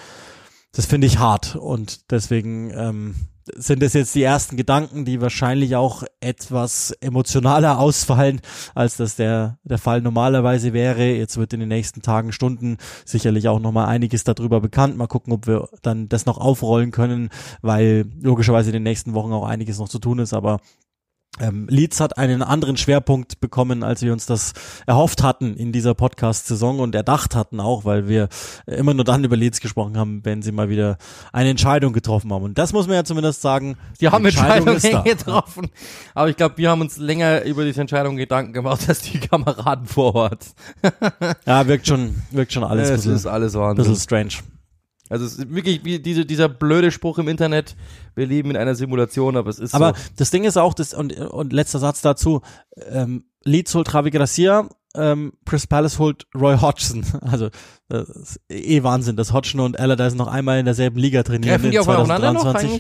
Das finde ich hart und deswegen ähm, sind es jetzt die ersten Gedanken, die wahrscheinlich auch etwas emotionaler ausfallen, als das der, der Fall normalerweise wäre. Jetzt wird in den nächsten Tagen, Stunden sicherlich auch nochmal einiges darüber bekannt. Mal gucken, ob wir dann das noch aufrollen können, weil logischerweise in den nächsten Wochen auch einiges noch zu tun ist, aber ähm, Leeds hat einen anderen Schwerpunkt bekommen, als wir uns das erhofft hatten in dieser Podcast-Saison und erdacht hatten auch, weil wir immer nur dann über Leeds gesprochen haben, wenn sie mal wieder eine Entscheidung getroffen haben. Und das muss man ja zumindest sagen. Die haben Entscheidungen getroffen. Aber ich glaube, wir haben uns länger über diese Entscheidung Gedanken gemacht, als die Kameraden vor Ort. ja, wirkt schon, wirkt schon alles. Es ist alles Wahnsinn. Bisschen strange. Also es ist wirklich wie diese, dieser blöde Spruch im Internet, wir leben in einer Simulation, aber es ist Aber so. das Ding ist auch, das, und, und letzter Satz dazu, ähm, Leeds holt Ravi Gracia, ähm, Chris Palace holt Roy Hodgson. Also das ist eh Wahnsinn, dass Hodgson und Allardyce noch einmal in derselben Liga trainieren Treffen die in 2023.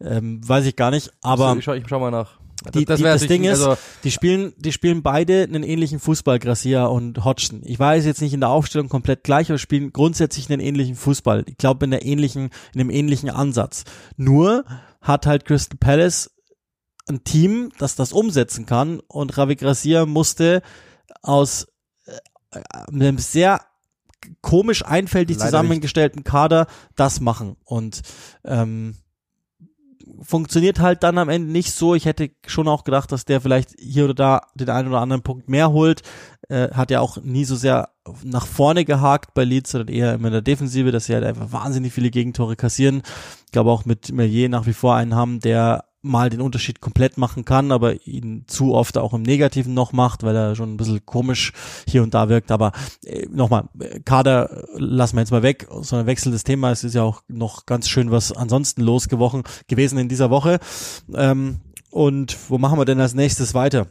Noch ähm, weiß ich gar nicht, aber ich schau, ich schau mal nach. Die, das, die, das Ding ist, also die spielen, die spielen beide einen ähnlichen Fußball, Gracia und Hodgson. Ich weiß jetzt nicht in der Aufstellung komplett gleich, aber spielen grundsätzlich einen ähnlichen Fußball. Ich glaube in der ähnlichen, in einem ähnlichen Ansatz. Nur hat halt Crystal Palace ein Team, das das umsetzen kann und Ravi Gracia musste aus äh, einem sehr komisch einfältig Leider zusammengestellten nicht. Kader das machen und ähm, funktioniert halt dann am Ende nicht so. Ich hätte schon auch gedacht, dass der vielleicht hier oder da den einen oder anderen Punkt mehr holt. Äh, hat ja auch nie so sehr nach vorne gehakt bei Leeds, sondern eher immer in der Defensive, dass sie halt einfach wahnsinnig viele Gegentore kassieren. Ich glaube auch mit Melier nach wie vor einen haben, der mal den Unterschied komplett machen kann, aber ihn zu oft auch im Negativen noch macht, weil er schon ein bisschen komisch hier und da wirkt. Aber äh, nochmal, Kader lassen wir jetzt mal weg, sondern Wechsel des Themas. Es ist ja auch noch ganz schön was ansonsten losgewochen gewesen in dieser Woche. Ähm, und wo machen wir denn als nächstes weiter?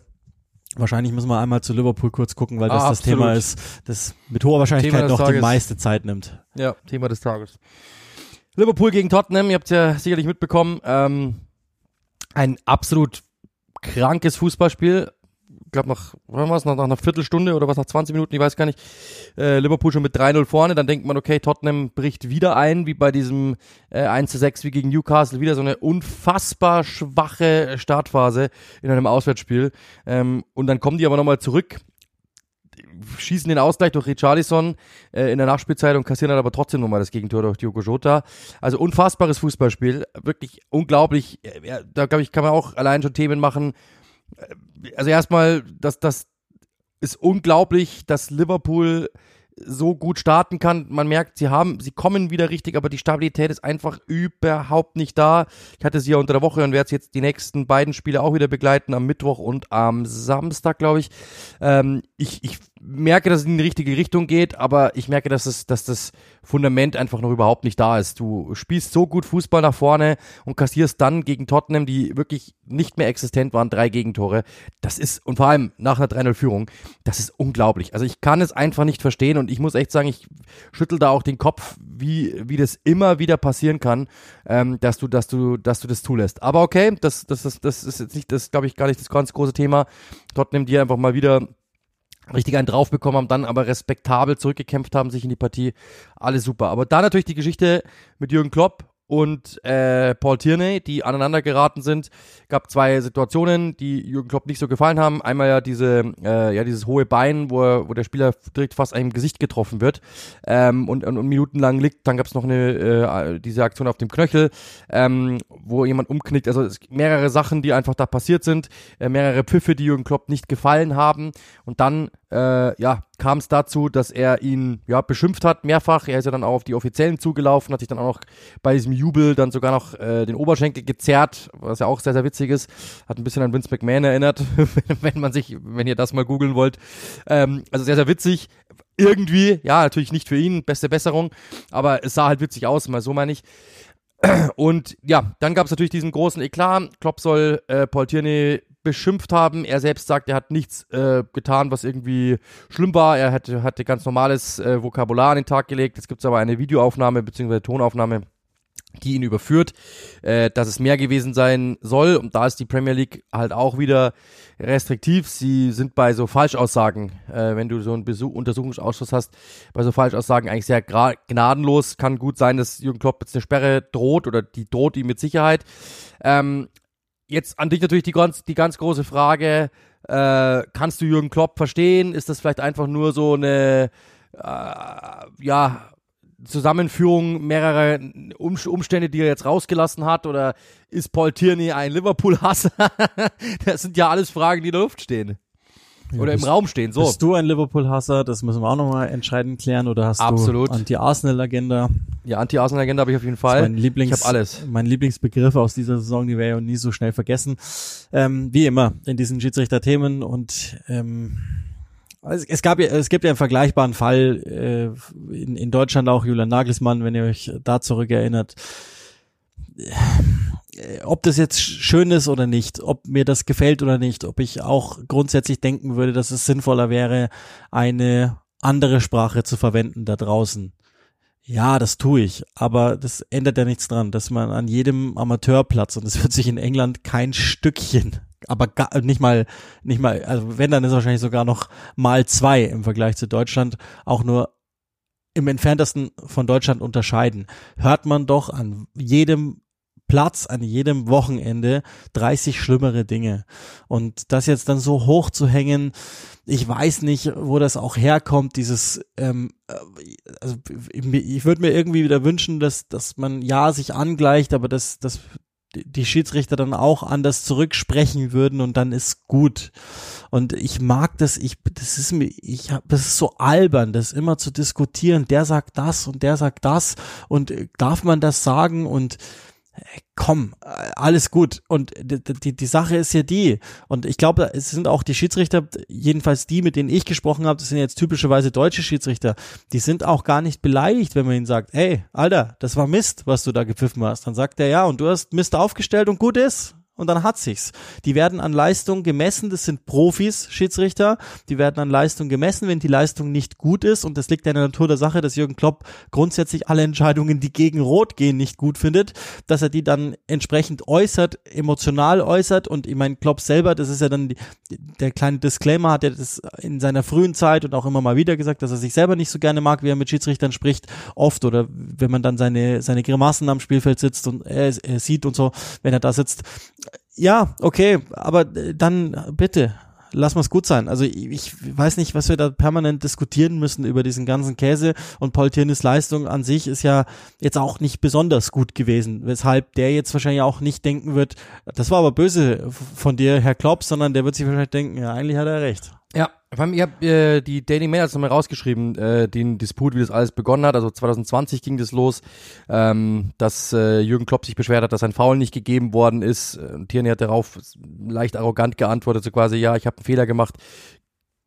Wahrscheinlich müssen wir einmal zu Liverpool kurz gucken, weil das ah, das Thema ist, das mit hoher Wahrscheinlichkeit noch Tages. die meiste Zeit nimmt. Ja, Thema des Tages. Liverpool gegen Tottenham, ihr habt ja sicherlich mitbekommen. Ähm, ein absolut krankes Fußballspiel. Ich glaube, nach, was, nach, nach einer Viertelstunde oder was, nach 20 Minuten, ich weiß gar nicht, äh, Liverpool schon mit 3-0 vorne, dann denkt man, okay, Tottenham bricht wieder ein, wie bei diesem äh, 1-6 wie gegen Newcastle, wieder so eine unfassbar schwache Startphase in einem Auswärtsspiel. Ähm, und dann kommen die aber nochmal zurück schießen den Ausgleich durch Richarlison äh, in der Nachspielzeit und kassieren dann aber trotzdem nochmal das Gegentor durch Diogo Jota. Also unfassbares Fußballspiel, wirklich unglaublich. Ja, da glaube ich, kann man auch allein schon Themen machen. Äh, also erstmal, das, das ist unglaublich, dass Liverpool so gut starten kann. Man merkt, sie haben, sie kommen wieder richtig, aber die Stabilität ist einfach überhaupt nicht da. Ich hatte sie ja unter der Woche und werde jetzt die nächsten beiden Spiele auch wieder begleiten, am Mittwoch und am Samstag, glaube ich. Ähm, ich. Ich merke, dass es in die richtige Richtung geht, aber ich merke, dass, es, dass das Fundament einfach noch überhaupt nicht da ist. Du spielst so gut Fußball nach vorne und kassierst dann gegen Tottenham, die wirklich nicht mehr existent waren, drei Gegentore. Das ist, und vor allem nach einer 3-0-Führung, das ist unglaublich. Also ich kann es einfach nicht verstehen und ich muss echt sagen, ich schüttel da auch den Kopf, wie, wie das immer wieder passieren kann, ähm, dass du, dass du, dass du das zulässt. Aber okay, das, das, das, das ist jetzt nicht, das glaube ich gar nicht das ganz große Thema. Tottenham, die einfach mal wieder richtig einen drauf bekommen haben, dann aber respektabel zurückgekämpft haben, sich in die Partie. Alles super. Aber da natürlich die Geschichte mit Jürgen Klopp und äh, Paul Tierney, die aneinander geraten sind. Gab zwei Situationen, die Jürgen Klopp nicht so gefallen haben. Einmal ja diese, äh, ja dieses hohe Bein, wo, er, wo der Spieler direkt fast einem Gesicht getroffen wird ähm, und, und, und minutenlang liegt. Dann gab es noch eine äh, diese Aktion auf dem Knöchel, ähm, wo jemand umknickt. Also es mehrere Sachen, die einfach da passiert sind, äh, mehrere Pfiffe, die Jürgen Klopp nicht gefallen haben. Und dann äh, ja, kam es dazu, dass er ihn ja beschimpft hat mehrfach. Er ist ja dann auch auf die Offiziellen zugelaufen, hat sich dann auch noch bei diesem Jubel dann sogar noch äh, den Oberschenkel gezerrt, was ja auch sehr sehr witzig ist. Hat ein bisschen an Vince McMahon erinnert, wenn man sich, wenn ihr das mal googeln wollt. Ähm, also sehr sehr witzig. Irgendwie, ja, natürlich nicht für ihn, beste Besserung, aber es sah halt witzig aus, mal so meine ich. Und ja, dann gab es natürlich diesen großen Eklat. Klopp soll äh, Paul Tierney beschimpft haben. Er selbst sagt, er hat nichts äh, getan, was irgendwie schlimm war. Er hatte, hatte ganz normales äh, Vokabular an den Tag gelegt. Jetzt gibt es aber eine Videoaufnahme bzw. Tonaufnahme, die ihn überführt, äh, dass es mehr gewesen sein soll. Und da ist die Premier League halt auch wieder restriktiv. Sie sind bei so Falschaussagen, äh, wenn du so einen Besuch Untersuchungsausschuss hast, bei so Falschaussagen eigentlich sehr gnadenlos. Kann gut sein, dass Jürgen Klopp jetzt eine Sperre droht oder die droht ihm mit Sicherheit. Ähm, jetzt an dich natürlich die ganz, die ganz große Frage, äh, kannst du Jürgen Klopp verstehen? Ist das vielleicht einfach nur so eine, äh, ja, Zusammenführung mehrerer um Umstände, die er jetzt rausgelassen hat? Oder ist Paul Tierney ein Liverpool-Hasser? das sind ja alles Fragen, die in der Luft stehen. Oder bist, im Raum stehen, so. Bist du ein Liverpool-Hasser? Das müssen wir auch nochmal entscheidend klären. Oder hast Absolut. du Anti-Arsenal-Agenda? Ja, Anti-Arsenal-Agenda habe ich auf jeden Fall. Mein Lieblings, ich habe alles. Mein Lieblingsbegriff aus dieser Saison, die wäre ja nie so schnell vergessen. Ähm, wie immer in diesen Schiedsrichter-Themen und ähm, es, gab ja, es gibt ja einen vergleichbaren Fall äh, in, in Deutschland auch Julian Nagelsmann, wenn ihr euch da zurückerinnert ob das jetzt schön ist oder nicht, ob mir das gefällt oder nicht, ob ich auch grundsätzlich denken würde, dass es sinnvoller wäre, eine andere Sprache zu verwenden da draußen. Ja, das tue ich, aber das ändert ja nichts dran, dass man an jedem Amateurplatz und es wird sich in England kein Stückchen, aber gar, nicht mal, nicht mal, also wenn dann ist wahrscheinlich sogar noch mal zwei im Vergleich zu Deutschland auch nur im entferntesten von Deutschland unterscheiden. Hört man doch an jedem Platz an jedem Wochenende 30 schlimmere Dinge. Und das jetzt dann so hoch zu hängen, ich weiß nicht, wo das auch herkommt, dieses, ähm, äh, also ich würde mir irgendwie wieder wünschen, dass, dass man ja sich angleicht, aber das, das die Schiedsrichter dann auch anders zurücksprechen würden und dann ist gut. Und ich mag das, ich, das ist mir, ich hab, das ist so albern, das immer zu diskutieren. Der sagt das und der sagt das und äh, darf man das sagen und komm, alles gut. Und die, die, die Sache ist ja die, und ich glaube, es sind auch die Schiedsrichter, jedenfalls die, mit denen ich gesprochen habe, das sind jetzt typischerweise deutsche Schiedsrichter, die sind auch gar nicht beleidigt, wenn man ihnen sagt, hey, Alter, das war Mist, was du da gepfiffen hast. Dann sagt er, ja, und du hast Mist aufgestellt und gut ist und dann hat sich's. Die werden an Leistung gemessen, das sind Profis, Schiedsrichter, die werden an Leistung gemessen, wenn die Leistung nicht gut ist. Und das liegt in der Natur der Sache, dass Jürgen Klopp grundsätzlich alle Entscheidungen, die gegen Rot gehen, nicht gut findet, dass er die dann entsprechend äußert, emotional äußert. Und ich meine Klopp selber, das ist ja dann die, der kleine Disclaimer, hat er das in seiner frühen Zeit und auch immer mal wieder gesagt, dass er sich selber nicht so gerne mag, wie er mit Schiedsrichtern spricht, oft oder wenn man dann seine, seine Grimassen am Spielfeld sitzt und er, er sieht und so, wenn er da sitzt, ja, okay, aber dann bitte, lass mal's gut sein. Also ich, ich weiß nicht, was wir da permanent diskutieren müssen über diesen ganzen Käse und Paul Tiernes Leistung an sich ist ja jetzt auch nicht besonders gut gewesen, weshalb der jetzt wahrscheinlich auch nicht denken wird, das war aber böse von dir, Herr Klopp, sondern der wird sich wahrscheinlich denken, ja, eigentlich hat er recht. Ich habe äh, die Daily Mail jetzt nochmal rausgeschrieben, äh, den Disput, wie das alles begonnen hat. Also 2020 ging das los, ähm, dass äh, Jürgen Klopp sich beschwert hat, dass ein Foul nicht gegeben worden ist. Äh, Tierney hat darauf leicht arrogant geantwortet, so quasi, ja, ich habe einen Fehler gemacht,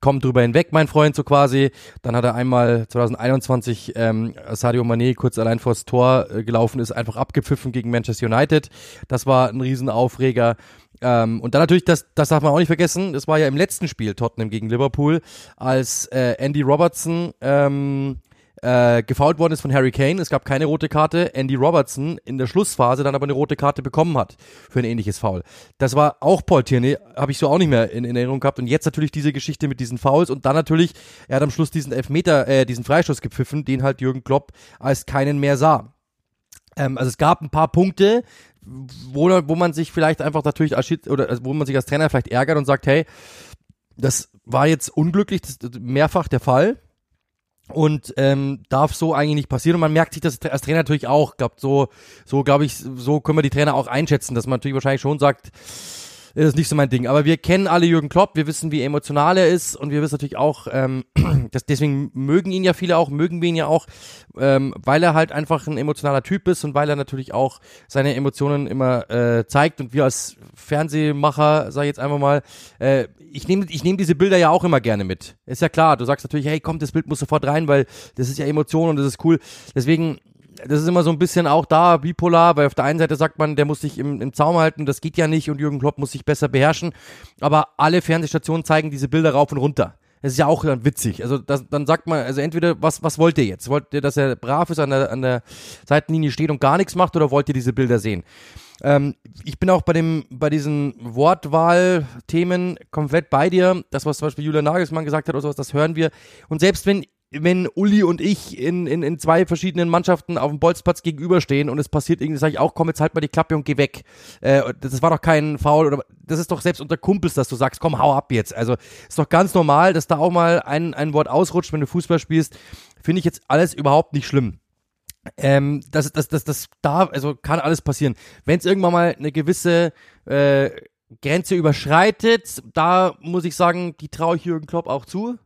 komm drüber hinweg, mein Freund, so quasi. Dann hat er einmal 2021 ähm, Sadio Mané kurz allein vors Tor äh, gelaufen ist, einfach abgepfiffen gegen Manchester United. Das war ein Riesenaufreger. Ähm, und dann natürlich, das, das darf man auch nicht vergessen, das war ja im letzten Spiel Tottenham gegen Liverpool, als äh, Andy Robertson ähm, äh, gefault worden ist von Harry Kane. Es gab keine rote Karte. Andy Robertson in der Schlussphase dann aber eine rote Karte bekommen hat für ein ähnliches Foul. Das war auch Paul Tierney, habe ich so auch nicht mehr in, in, Erinnerung gehabt. Und jetzt natürlich diese Geschichte mit diesen Fouls und dann natürlich, er hat am Schluss diesen Elfmeter, äh, diesen Freistoß gepfiffen, den halt Jürgen Klopp als keinen mehr sah. Ähm, also es gab ein paar Punkte, wo, wo man sich vielleicht einfach natürlich als oder also wo man sich als Trainer vielleicht ärgert und sagt, hey, das war jetzt unglücklich, das mehrfach der Fall und ähm, darf so eigentlich nicht passieren. Und man merkt sich das als Trainer natürlich auch, glaubt so so glaube ich, so können wir die Trainer auch einschätzen, dass man natürlich wahrscheinlich schon sagt, ist nicht so mein Ding. Aber wir kennen alle Jürgen Klopp, wir wissen, wie emotional er ist und wir wissen natürlich auch, ähm, dass deswegen mögen ihn ja viele auch, mögen wir ihn ja auch, ähm, weil er halt einfach ein emotionaler Typ ist und weil er natürlich auch seine Emotionen immer äh, zeigt und wir als Fernsehmacher, sag ich jetzt einfach mal, äh, ich nehme ich nehm diese Bilder ja auch immer gerne mit. Ist ja klar, du sagst natürlich, hey, komm, das Bild muss sofort rein, weil das ist ja Emotion und das ist cool. Deswegen das ist immer so ein bisschen auch da bipolar, weil auf der einen Seite sagt man, der muss sich im, im Zaum halten, das geht ja nicht und Jürgen Klopp muss sich besser beherrschen. Aber alle Fernsehstationen zeigen diese Bilder rauf und runter. Das ist ja auch dann witzig. Also das, dann sagt man, also entweder, was, was wollt ihr jetzt? Wollt ihr, dass er brav ist, an der, an der Seitenlinie steht und gar nichts macht oder wollt ihr diese Bilder sehen? Ähm, ich bin auch bei dem, bei diesen Wortwahl-Themen komplett bei dir. Das, was zum Beispiel Julian Nagelsmann gesagt hat oder sowas, das hören wir. Und selbst wenn wenn Uli und ich in, in, in zwei verschiedenen Mannschaften auf dem Bolzplatz gegenüberstehen und es passiert irgendwie, sage ich auch, komm, jetzt halt mal die Klappe und geh weg. Äh, das war doch kein Foul oder das ist doch selbst unter Kumpels, dass du sagst, komm, hau ab jetzt. Also ist doch ganz normal, dass da auch mal ein, ein Wort ausrutscht, wenn du Fußball spielst. Finde ich jetzt alles überhaupt nicht schlimm. Ähm, das, das, das, das da, also kann alles passieren. Wenn es irgendwann mal eine gewisse äh, Grenze überschreitet, da muss ich sagen, die traue ich Jürgen Klopp auch zu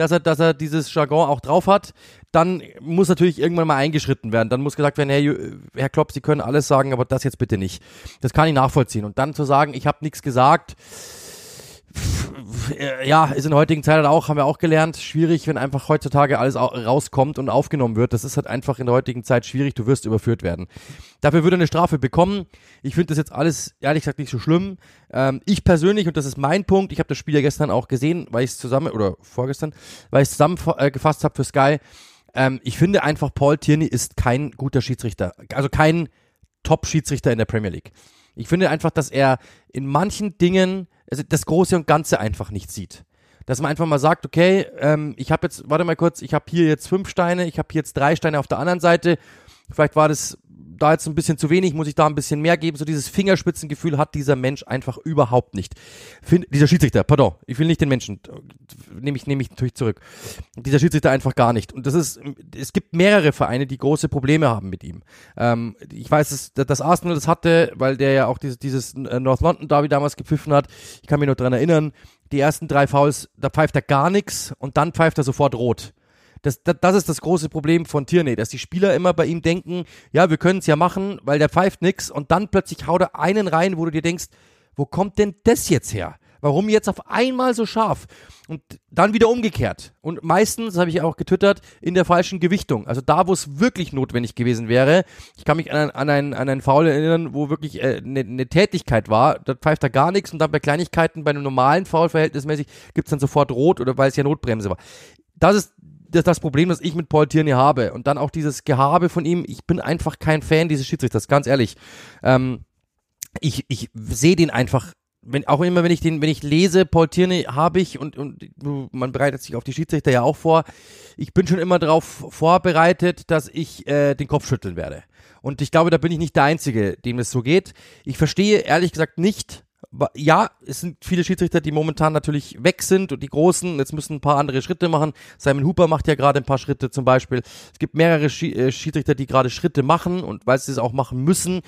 dass er, dass er dieses Jargon auch drauf hat, dann muss natürlich irgendwann mal eingeschritten werden. Dann muss gesagt werden, hey, Herr Klopp, Sie können alles sagen, aber das jetzt bitte nicht. Das kann ich nachvollziehen. Und dann zu sagen, ich habe nichts gesagt, ja, ist in der heutigen Zeit halt auch, haben wir auch gelernt, schwierig, wenn einfach heutzutage alles rauskommt und aufgenommen wird. Das ist halt einfach in der heutigen Zeit schwierig, du wirst überführt werden. Dafür würde eine Strafe bekommen. Ich finde das jetzt alles, ehrlich gesagt, nicht so schlimm. Ähm, ich persönlich, und das ist mein Punkt, ich habe das Spiel ja gestern auch gesehen, weil ich es zusammen, oder vorgestern, weil ich es zusammengefasst habe für Sky. Ähm, ich finde einfach, Paul Tierney ist kein guter Schiedsrichter. Also kein Top-Schiedsrichter in der Premier League. Ich finde einfach, dass er in manchen Dingen also das Große und Ganze einfach nicht sieht. Dass man einfach mal sagt, okay, ähm, ich habe jetzt, warte mal kurz, ich habe hier jetzt fünf Steine, ich habe hier jetzt drei Steine auf der anderen Seite. Vielleicht war das da jetzt ein bisschen zu wenig, muss ich da ein bisschen mehr geben. So dieses Fingerspitzengefühl hat dieser Mensch einfach überhaupt nicht. Find, dieser Schiedsrichter, pardon, ich will nicht den Menschen, nehme ich, nehme ich natürlich zurück. Dieser Schiedsrichter einfach gar nicht. Und das ist, es gibt mehrere Vereine, die große Probleme haben mit ihm. Ähm, ich weiß, dass, dass Arsenal das hatte, weil der ja auch dieses, dieses North London Derby damals gepfiffen hat. Ich kann mich noch dran erinnern, die ersten drei Fouls, da pfeift er gar nichts und dann pfeift er sofort rot. Das, das, das ist das große Problem von Tierney, dass die Spieler immer bei ihm denken, ja, wir können es ja machen, weil der pfeift nix und dann plötzlich haut er einen rein, wo du dir denkst, wo kommt denn das jetzt her? Warum jetzt auf einmal so scharf? Und dann wieder umgekehrt. Und meistens, habe ich auch getwittert, in der falschen Gewichtung. Also da, wo es wirklich notwendig gewesen wäre. Ich kann mich an, an, einen, an einen Foul erinnern, wo wirklich eine äh, ne, ne Tätigkeit war. Da pfeift er gar nichts und dann bei Kleinigkeiten, bei einem normalen Foul verhältnismäßig, gibt's dann sofort rot oder weil es ja Notbremse war. Das ist das, das Problem, das ich mit Paul Tierney habe. Und dann auch dieses Gehabe von ihm. Ich bin einfach kein Fan dieses Schiedsrichters, ganz ehrlich. Ähm, ich, ich sehe den einfach wenn, auch immer wenn ich den, wenn ich lese, Paul Tierney habe ich und, und man bereitet sich auf die Schiedsrichter ja auch vor. Ich bin schon immer darauf vorbereitet, dass ich äh, den Kopf schütteln werde. Und ich glaube, da bin ich nicht der Einzige, dem es so geht. Ich verstehe ehrlich gesagt nicht, ja, es sind viele Schiedsrichter, die momentan natürlich weg sind und die Großen jetzt müssen ein paar andere Schritte machen. Simon Hooper macht ja gerade ein paar Schritte zum Beispiel. Es gibt mehrere äh, Schiedsrichter, die gerade Schritte machen und weil sie es auch machen müssen.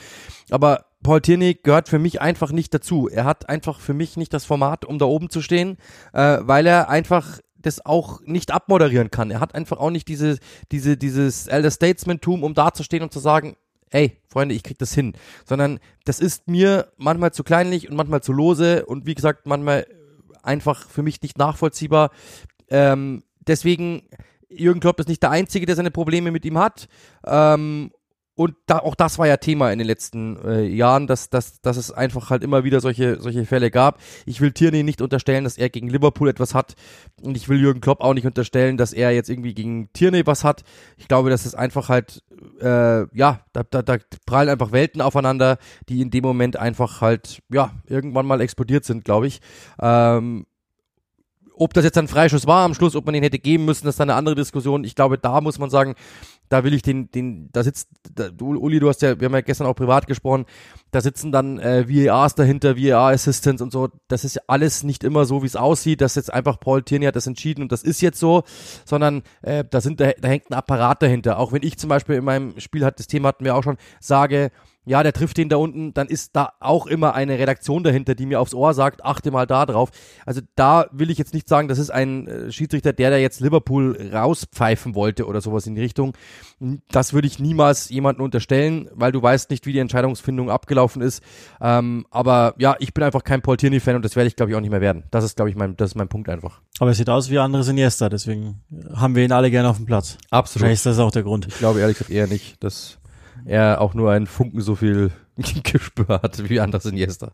Aber Paul Tierney gehört für mich einfach nicht dazu. Er hat einfach für mich nicht das Format, um da oben zu stehen, äh, weil er einfach das auch nicht abmoderieren kann. Er hat einfach auch nicht diese, diese, dieses Elder Statesman-Tum, um dazustehen und zu sagen, ey, Freunde, ich krieg das hin. Sondern das ist mir manchmal zu kleinlich und manchmal zu lose und wie gesagt, manchmal einfach für mich nicht nachvollziehbar. Ähm, deswegen, Jürgen Klopp ist nicht der Einzige, der seine Probleme mit ihm hat. Ähm, und da, auch das war ja Thema in den letzten äh, Jahren, dass, dass, dass es einfach halt immer wieder solche, solche Fälle gab. Ich will Tierney nicht unterstellen, dass er gegen Liverpool etwas hat. Und ich will Jürgen Klopp auch nicht unterstellen, dass er jetzt irgendwie gegen Tierney was hat. Ich glaube, dass es einfach halt, äh, ja, da, da, da prallen einfach Welten aufeinander, die in dem Moment einfach halt, ja, irgendwann mal explodiert sind, glaube ich. Ähm, ob das jetzt ein Freischuss war am Schluss, ob man ihn hätte geben müssen, das ist eine andere Diskussion. Ich glaube, da muss man sagen, da will ich den, den, da sitzt, da, du, Uli, du hast ja, wir haben ja gestern auch privat gesprochen, da sitzen dann äh, VARs dahinter, VAR-Assistants und so. Das ist alles nicht immer so, wie es aussieht, dass jetzt einfach Paul Tierney hat das entschieden und das ist jetzt so, sondern äh, da sind, da, da hängt ein Apparat dahinter. Auch wenn ich zum Beispiel in meinem Spiel hat, das Thema hatten wir auch schon, sage, ja, der trifft den da unten, dann ist da auch immer eine Redaktion dahinter, die mir aufs Ohr sagt, achte mal da drauf. Also da will ich jetzt nicht sagen, das ist ein äh, Schiedsrichter, der da jetzt Liverpool rauspfeifen wollte oder sowas in die Richtung. Das würde ich niemals jemanden unterstellen, weil du weißt nicht, wie die Entscheidungsfindung abgelaufen ist. Ähm, aber ja, ich bin einfach kein Paul Tierney-Fan und das werde ich, glaube ich, auch nicht mehr werden. Das ist, glaube ich, mein, das ist mein Punkt einfach. Aber es sieht aus wie andere Iniesta, deswegen haben wir ihn alle gerne auf dem Platz. Absolut. Vielleicht ist das auch der Grund. Ich glaube ehrlich gesagt eher nicht. Das er auch nur einen Funken so viel Gespür hat wie Andres Iniesta.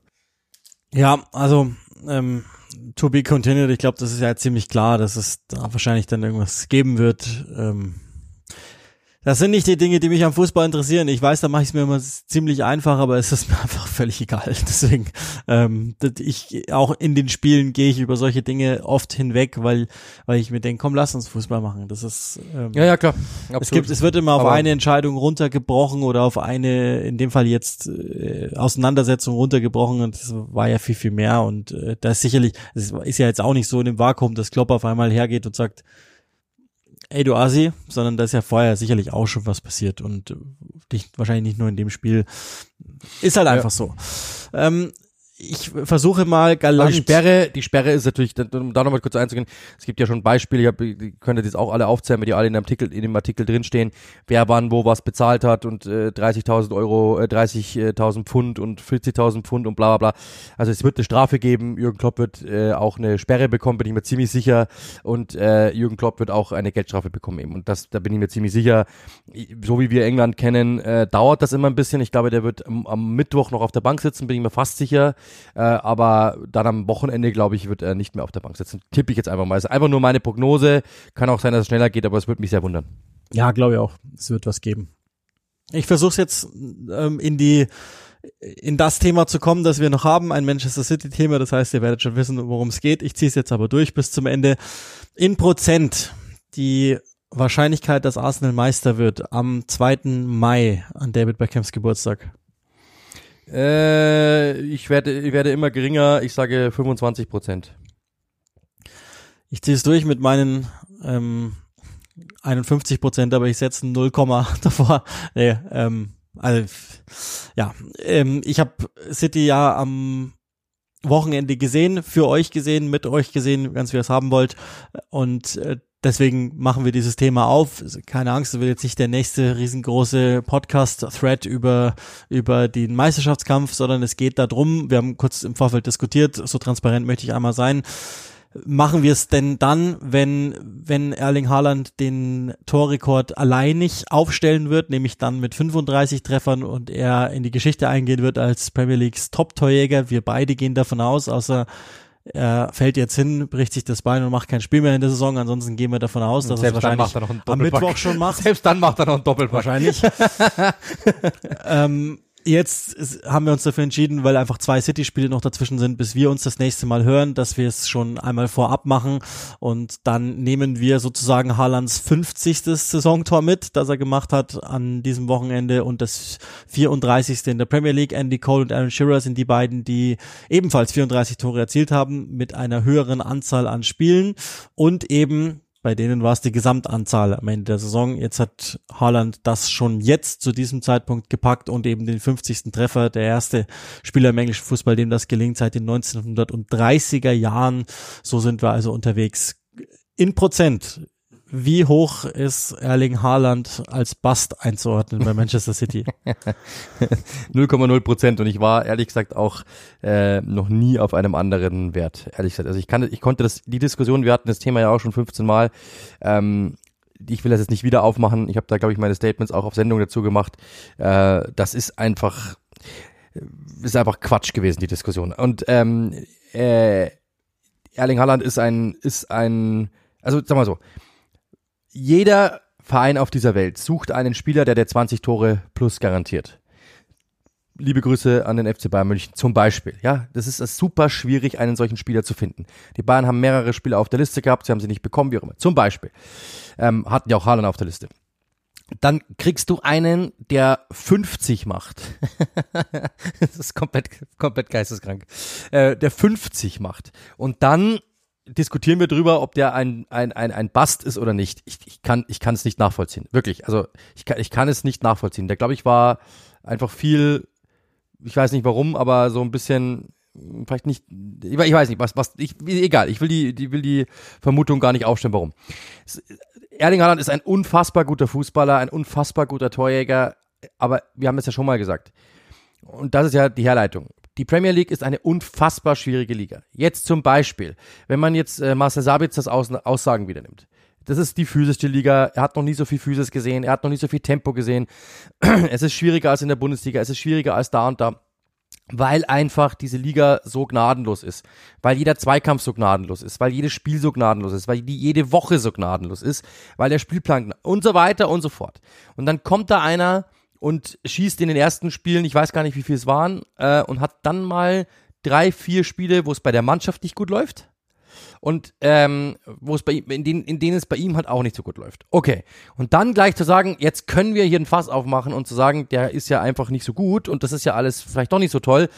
Ja, also ähm, to be continued, ich glaube, das ist ja ziemlich klar, dass es da wahrscheinlich dann irgendwas geben wird. Ähm, das sind nicht die Dinge, die mich am Fußball interessieren. Ich weiß, da mache ich es mir immer ziemlich einfach, aber es ist mir einfach völlig egal. Deswegen, ähm, ich auch in den Spielen gehe ich über solche Dinge oft hinweg, weil weil ich mir denke, komm, lass uns Fußball machen. Das ist ähm, ja ja klar. Absolut. Es gibt, es wird immer auf aber eine Entscheidung runtergebrochen oder auf eine, in dem Fall jetzt äh, Auseinandersetzung runtergebrochen und es war ja viel viel mehr und äh, da ist sicherlich, es ist ja jetzt auch nicht so in dem Vakuum, dass Klopp auf einmal hergeht und sagt ey du Asi, sondern da ist ja vorher sicherlich auch schon was passiert und nicht, wahrscheinlich nicht nur in dem Spiel. Ist halt einfach ja. so. Ähm, ich versuche mal galant. die Sperre, die Sperre ist natürlich, um da nochmal kurz einzugehen, es gibt ja schon Beispiele, ihr könnt jetzt auch alle aufzählen, weil die alle in dem Artikel, in dem Artikel drinstehen, wer wann wo was bezahlt hat und äh, 30.000 Euro, äh, 30.000 Pfund und 40.000 Pfund und bla bla bla. Also es wird eine Strafe geben, Jürgen Klopp wird äh, auch eine Sperre bekommen, bin ich mir ziemlich sicher und äh, Jürgen Klopp wird auch eine Geldstrafe bekommen eben und das, da bin ich mir ziemlich sicher. So wie wir England kennen, äh, dauert das immer ein bisschen. Ich glaube, der wird am, am Mittwoch noch auf der Bank sitzen, bin ich mir fast sicher. Äh, aber dann am Wochenende, glaube ich, wird er nicht mehr auf der Bank sitzen. Tippe ich jetzt einfach mal. Es ist einfach nur meine Prognose. Kann auch sein, dass es schneller geht, aber es würde mich sehr wundern. Ja, glaube ich auch. Es wird was geben. Ich versuche es jetzt ähm, in die in das Thema zu kommen, das wir noch haben, ein Manchester City Thema. Das heißt, ihr werdet schon wissen, worum es geht. Ich ziehe es jetzt aber durch bis zum Ende. In Prozent die Wahrscheinlichkeit, dass Arsenal Meister wird am 2. Mai an David Beckhams Geburtstag? Äh, ich werde, ich werde immer geringer. Ich sage 25 Prozent. Ich ziehe es durch mit meinen ähm, 51 Prozent, aber ich setze 0, davor. Nee, ähm, also, ja, ähm, ich habe City ja am Wochenende gesehen, für euch gesehen, mit euch gesehen, ganz wie ihr es haben wollt. Und äh, deswegen machen wir dieses Thema auf. Keine Angst, es wird jetzt nicht der nächste riesengroße Podcast-Thread über, über den Meisterschaftskampf, sondern es geht darum, wir haben kurz im Vorfeld diskutiert, so transparent möchte ich einmal sein, machen wir es denn dann, wenn, wenn Erling Haaland den Torrekord alleinig aufstellen wird, nämlich dann mit 35 Treffern und er in die Geschichte eingehen wird als Premier Leagues Top-Torjäger? Wir beide gehen davon aus, außer er fällt jetzt hin, bricht sich das Bein und macht kein Spiel mehr in der Saison. Ansonsten gehen wir davon aus, dass er wahrscheinlich am Mittwoch schon macht. Selbst dann macht er noch einen Doppelpack. Wahrscheinlich. ähm, jetzt haben wir uns dafür entschieden, weil einfach zwei City-Spiele noch dazwischen sind, bis wir uns das nächste Mal hören, dass wir es schon einmal vorab machen und dann nehmen wir sozusagen Haalands 50. Saisontor mit, das er gemacht hat an diesem Wochenende und das 34. in der Premier League. Andy Cole und Aaron Shearer sind die beiden, die ebenfalls 34 Tore erzielt haben mit einer höheren Anzahl an Spielen und eben bei denen war es die Gesamtanzahl am Ende der Saison. Jetzt hat Haaland das schon jetzt zu diesem Zeitpunkt gepackt und eben den 50. Treffer, der erste Spieler im englischen Fußball, dem das gelingt seit den 1930er Jahren. So sind wir also unterwegs. In Prozent wie hoch ist Erling Haaland als Bast einzuordnen bei Manchester City? 0,0 Prozent und ich war ehrlich gesagt auch äh, noch nie auf einem anderen Wert, ehrlich gesagt. Also ich kann, ich konnte das, die Diskussion, wir hatten das Thema ja auch schon 15 Mal, ähm, ich will das jetzt nicht wieder aufmachen. Ich habe da, glaube ich, meine Statements auch auf Sendung dazu gemacht. Äh, das ist einfach, ist einfach Quatsch gewesen, die Diskussion. Und ähm, äh, Erling Haaland ist ein, ist ein, also sag mal so, jeder Verein auf dieser Welt sucht einen Spieler, der der 20 Tore plus garantiert. Liebe Grüße an den FC Bayern München zum Beispiel. Ja, das ist super schwierig, einen solchen Spieler zu finden. Die Bayern haben mehrere Spieler auf der Liste gehabt, sie haben sie nicht bekommen, wie auch immer. Zum Beispiel ähm, hatten ja auch Haaland auf der Liste. Dann kriegst du einen, der 50 macht. das ist komplett, komplett geisteskrank. Äh, der 50 macht. Und dann diskutieren wir drüber, ob der ein, ein, ein, ein Bast ist oder nicht. Ich, ich kann ich kann es nicht nachvollziehen. Wirklich. Also ich kann, ich kann es nicht nachvollziehen. Der, glaube ich, war einfach viel, ich weiß nicht warum, aber so ein bisschen, vielleicht nicht, ich, ich weiß nicht, was, was, ich, egal, ich will die, die, will die Vermutung gar nicht aufstellen, warum. Erling Haaland ist ein unfassbar guter Fußballer, ein unfassbar guter Torjäger, aber wir haben es ja schon mal gesagt. Und das ist ja die Herleitung. Die Premier League ist eine unfassbar schwierige Liga. Jetzt zum Beispiel, wenn man jetzt äh, Marcel Sabitzers Aus Aussagen wieder nimmt. Das ist die physischste Liga. Er hat noch nie so viel Physis gesehen. Er hat noch nie so viel Tempo gesehen. es ist schwieriger als in der Bundesliga. Es ist schwieriger als da und da. Weil einfach diese Liga so gnadenlos ist. Weil jeder Zweikampf so gnadenlos ist. Weil jedes Spiel so gnadenlos ist. Weil die jede Woche so gnadenlos ist. Weil der Spielplan und so weiter und so fort. Und dann kommt da einer, und schießt in den ersten Spielen, ich weiß gar nicht, wie viel es waren, äh, und hat dann mal drei, vier Spiele, wo es bei der Mannschaft nicht gut läuft. Und ähm, wo es bei ihm, in denen, in denen es bei ihm halt auch nicht so gut läuft. Okay. Und dann gleich zu sagen, jetzt können wir hier ein Fass aufmachen und zu sagen, der ist ja einfach nicht so gut und das ist ja alles vielleicht doch nicht so toll.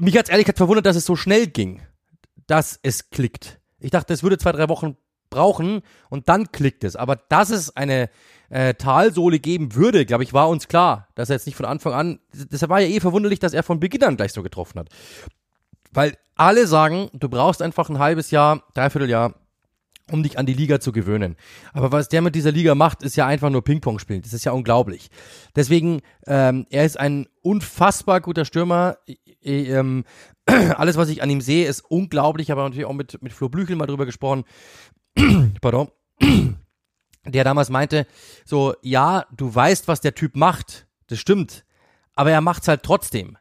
Mich hat's ehrlich gesagt verwundert, dass es so schnell ging, dass es klickt. Ich dachte, es würde zwei, drei Wochen brauchen und dann klickt es. Aber dass es eine äh, Talsohle geben würde, glaube ich, war uns klar, dass er jetzt nicht von Anfang an, deshalb war ja eh verwunderlich, dass er von Beginn an gleich so getroffen hat. Weil alle sagen, du brauchst einfach ein halbes Jahr, dreiviertel Jahr, um dich an die Liga zu gewöhnen. Aber was der mit dieser Liga macht, ist ja einfach nur Ping-Pong spielen. Das ist ja unglaublich. Deswegen, ähm, er ist ein unfassbar guter Stürmer. Ähm, alles, was ich an ihm sehe, ist unglaublich. Ich habe natürlich auch mit, mit Flo Blüchel mal drüber gesprochen. Pardon der damals meinte, so, ja, du weißt, was der Typ macht, das stimmt, aber er macht's halt trotzdem.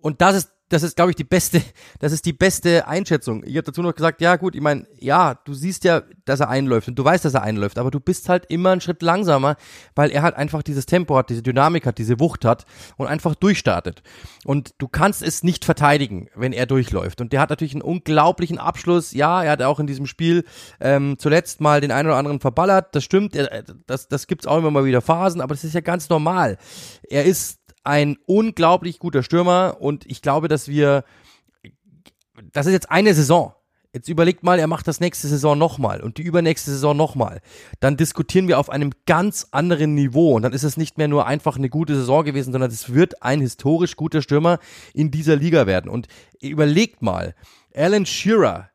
Und das ist das ist, glaube ich, die beste, das ist die beste Einschätzung. Ich habe dazu noch gesagt, ja gut, ich meine, ja, du siehst ja, dass er einläuft und du weißt, dass er einläuft, aber du bist halt immer einen Schritt langsamer, weil er halt einfach dieses Tempo hat, diese Dynamik hat, diese Wucht hat und einfach durchstartet. Und du kannst es nicht verteidigen, wenn er durchläuft. Und der hat natürlich einen unglaublichen Abschluss. Ja, er hat auch in diesem Spiel ähm, zuletzt mal den einen oder anderen verballert. Das stimmt, er, das, das gibt's auch immer mal wieder Phasen, aber das ist ja ganz normal. Er ist ein unglaublich guter Stürmer und ich glaube, dass wir, das ist jetzt eine Saison. Jetzt überlegt mal, er macht das nächste Saison nochmal und die übernächste Saison nochmal. Dann diskutieren wir auf einem ganz anderen Niveau und dann ist es nicht mehr nur einfach eine gute Saison gewesen, sondern es wird ein historisch guter Stürmer in dieser Liga werden. Und überlegt mal, Alan Shearer,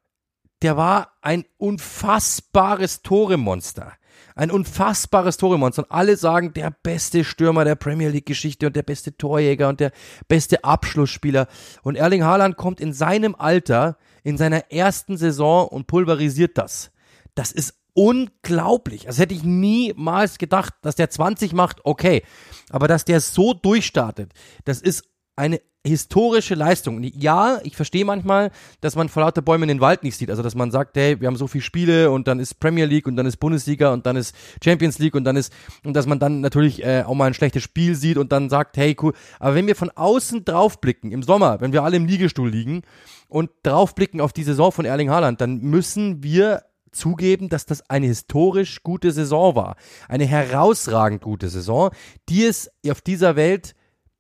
der war ein unfassbares Toremonster. Ein unfassbares Toremonster. Und alle sagen, der beste Stürmer der Premier League Geschichte und der beste Torjäger und der beste Abschlussspieler. Und Erling Haaland kommt in seinem Alter, in seiner ersten Saison und pulverisiert das. Das ist unglaublich. Das hätte ich niemals gedacht, dass der 20 macht, okay. Aber dass der so durchstartet, das ist eine historische Leistung. Ja, ich verstehe manchmal, dass man vor lauter Bäumen den Wald nicht sieht. Also, dass man sagt, hey, wir haben so viele Spiele und dann ist Premier League und dann ist Bundesliga und dann ist Champions League und dann ist, und dass man dann natürlich äh, auch mal ein schlechtes Spiel sieht und dann sagt, hey, cool. Aber wenn wir von außen draufblicken, im Sommer, wenn wir alle im Liegestuhl liegen und draufblicken auf die Saison von Erling Haaland, dann müssen wir zugeben, dass das eine historisch gute Saison war. Eine herausragend gute Saison, die es auf dieser Welt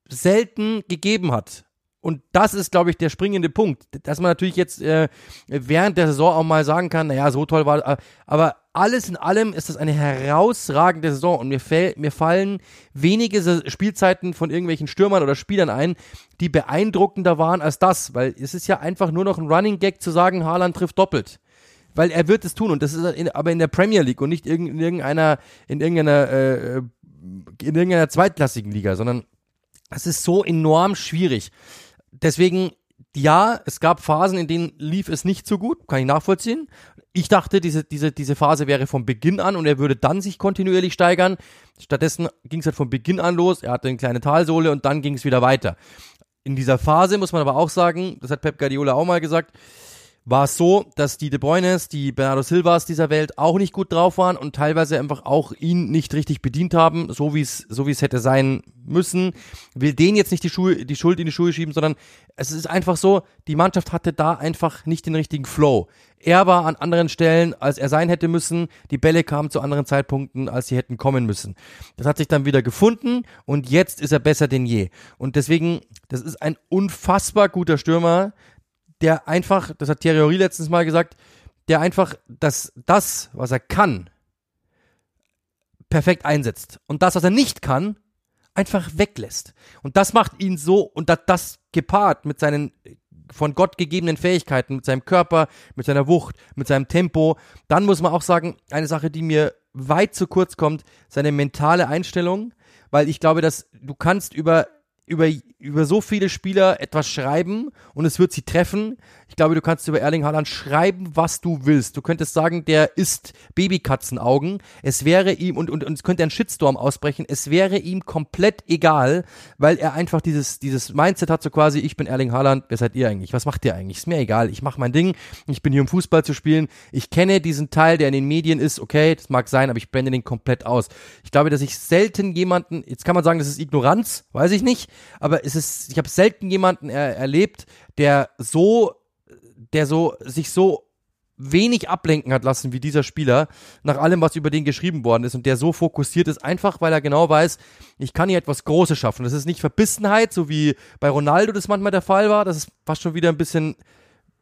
selten gegeben hat. Und das ist, glaube ich, der springende Punkt, dass man natürlich jetzt äh, während der Saison auch mal sagen kann, naja, so toll war, äh, aber alles in allem ist das eine herausragende Saison. Und mir, mir fallen wenige Spielzeiten von irgendwelchen Stürmern oder Spielern ein, die beeindruckender waren als das, weil es ist ja einfach nur noch ein Running Gag zu sagen, Haaland trifft doppelt. Weil er wird es tun. Und das ist in, aber in der Premier League und nicht in irgendeiner in irgendeiner äh, in irgendeiner zweitklassigen Liga, sondern es ist so enorm schwierig. Deswegen, ja, es gab Phasen, in denen lief es nicht so gut, kann ich nachvollziehen. Ich dachte, diese, diese, diese Phase wäre von Beginn an und er würde dann sich kontinuierlich steigern. Stattdessen ging es halt von Beginn an los. Er hatte eine kleine Talsohle und dann ging es wieder weiter. In dieser Phase muss man aber auch sagen, das hat Pep Guardiola auch mal gesagt, war es so, dass die De Bruynes, die Bernardo Silvas dieser Welt auch nicht gut drauf waren und teilweise einfach auch ihn nicht richtig bedient haben, so wie es so wie es hätte sein müssen. Will den jetzt nicht die Schuhe die Schuld in die Schuhe schieben, sondern es ist einfach so, die Mannschaft hatte da einfach nicht den richtigen Flow. Er war an anderen Stellen, als er sein hätte müssen. Die Bälle kamen zu anderen Zeitpunkten, als sie hätten kommen müssen. Das hat sich dann wieder gefunden und jetzt ist er besser denn je. Und deswegen, das ist ein unfassbar guter Stürmer, der einfach, das hat Thierry Henry letztens mal gesagt, der einfach das, das, was er kann, perfekt einsetzt. Und das, was er nicht kann, einfach weglässt. Und das macht ihn so, und das, das gepaart mit seinen von Gott gegebenen Fähigkeiten, mit seinem Körper, mit seiner Wucht, mit seinem Tempo, dann muss man auch sagen, eine Sache, die mir weit zu kurz kommt, seine mentale Einstellung, weil ich glaube, dass du kannst über über, über so viele Spieler etwas schreiben und es wird sie treffen. Ich glaube, du kannst über Erling Haaland schreiben, was du willst. Du könntest sagen, der isst Babykatzenaugen. Es wäre ihm, und, und, und es könnte ein Shitstorm ausbrechen, es wäre ihm komplett egal, weil er einfach dieses, dieses Mindset hat, so quasi, ich bin Erling Haaland, wer seid ihr eigentlich? Was macht ihr eigentlich? Ist mir egal. Ich mache mein Ding. Ich bin hier, um Fußball zu spielen. Ich kenne diesen Teil, der in den Medien ist. Okay, das mag sein, aber ich blende den komplett aus. Ich glaube, dass ich selten jemanden, jetzt kann man sagen, das ist Ignoranz, weiß ich nicht aber es ist, ich habe selten jemanden er, erlebt, der so, der so, sich so wenig ablenken hat lassen wie dieser Spieler, nach allem, was über den geschrieben worden ist und der so fokussiert ist, einfach weil er genau weiß, ich kann hier etwas Großes schaffen. Das ist nicht Verbissenheit, so wie bei Ronaldo das manchmal der Fall war, das ist fast schon wieder ein bisschen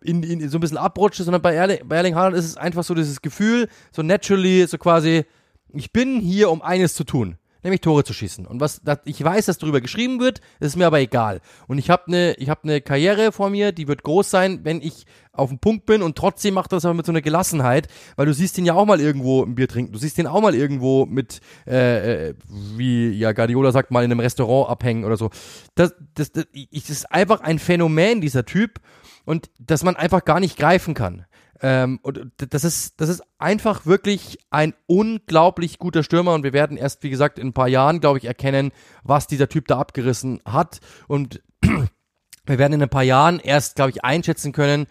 in, in, so ein bisschen abrutscht, sondern bei Erling, bei Erling Haaland ist es einfach so dieses Gefühl, so naturally, so quasi, ich bin hier, um eines zu tun nämlich Tore zu schießen. Und was das, ich weiß, dass darüber geschrieben wird, ist mir aber egal. Und ich habe eine ich habe eine Karriere vor mir, die wird groß sein, wenn ich auf dem Punkt bin und trotzdem macht das aber mit so einer Gelassenheit, weil du siehst ihn ja auch mal irgendwo ein Bier trinken, du siehst ihn auch mal irgendwo mit, äh, äh, wie ja Guardiola sagt, mal in einem Restaurant abhängen oder so. Das, das, das, das ist einfach ein Phänomen, dieser Typ, und dass man einfach gar nicht greifen kann. Ähm, und das ist, das ist einfach wirklich ein unglaublich guter Stürmer und wir werden erst, wie gesagt, in ein paar Jahren, glaube ich, erkennen, was dieser Typ da abgerissen hat. Und wir werden in ein paar Jahren erst, glaube ich, einschätzen können,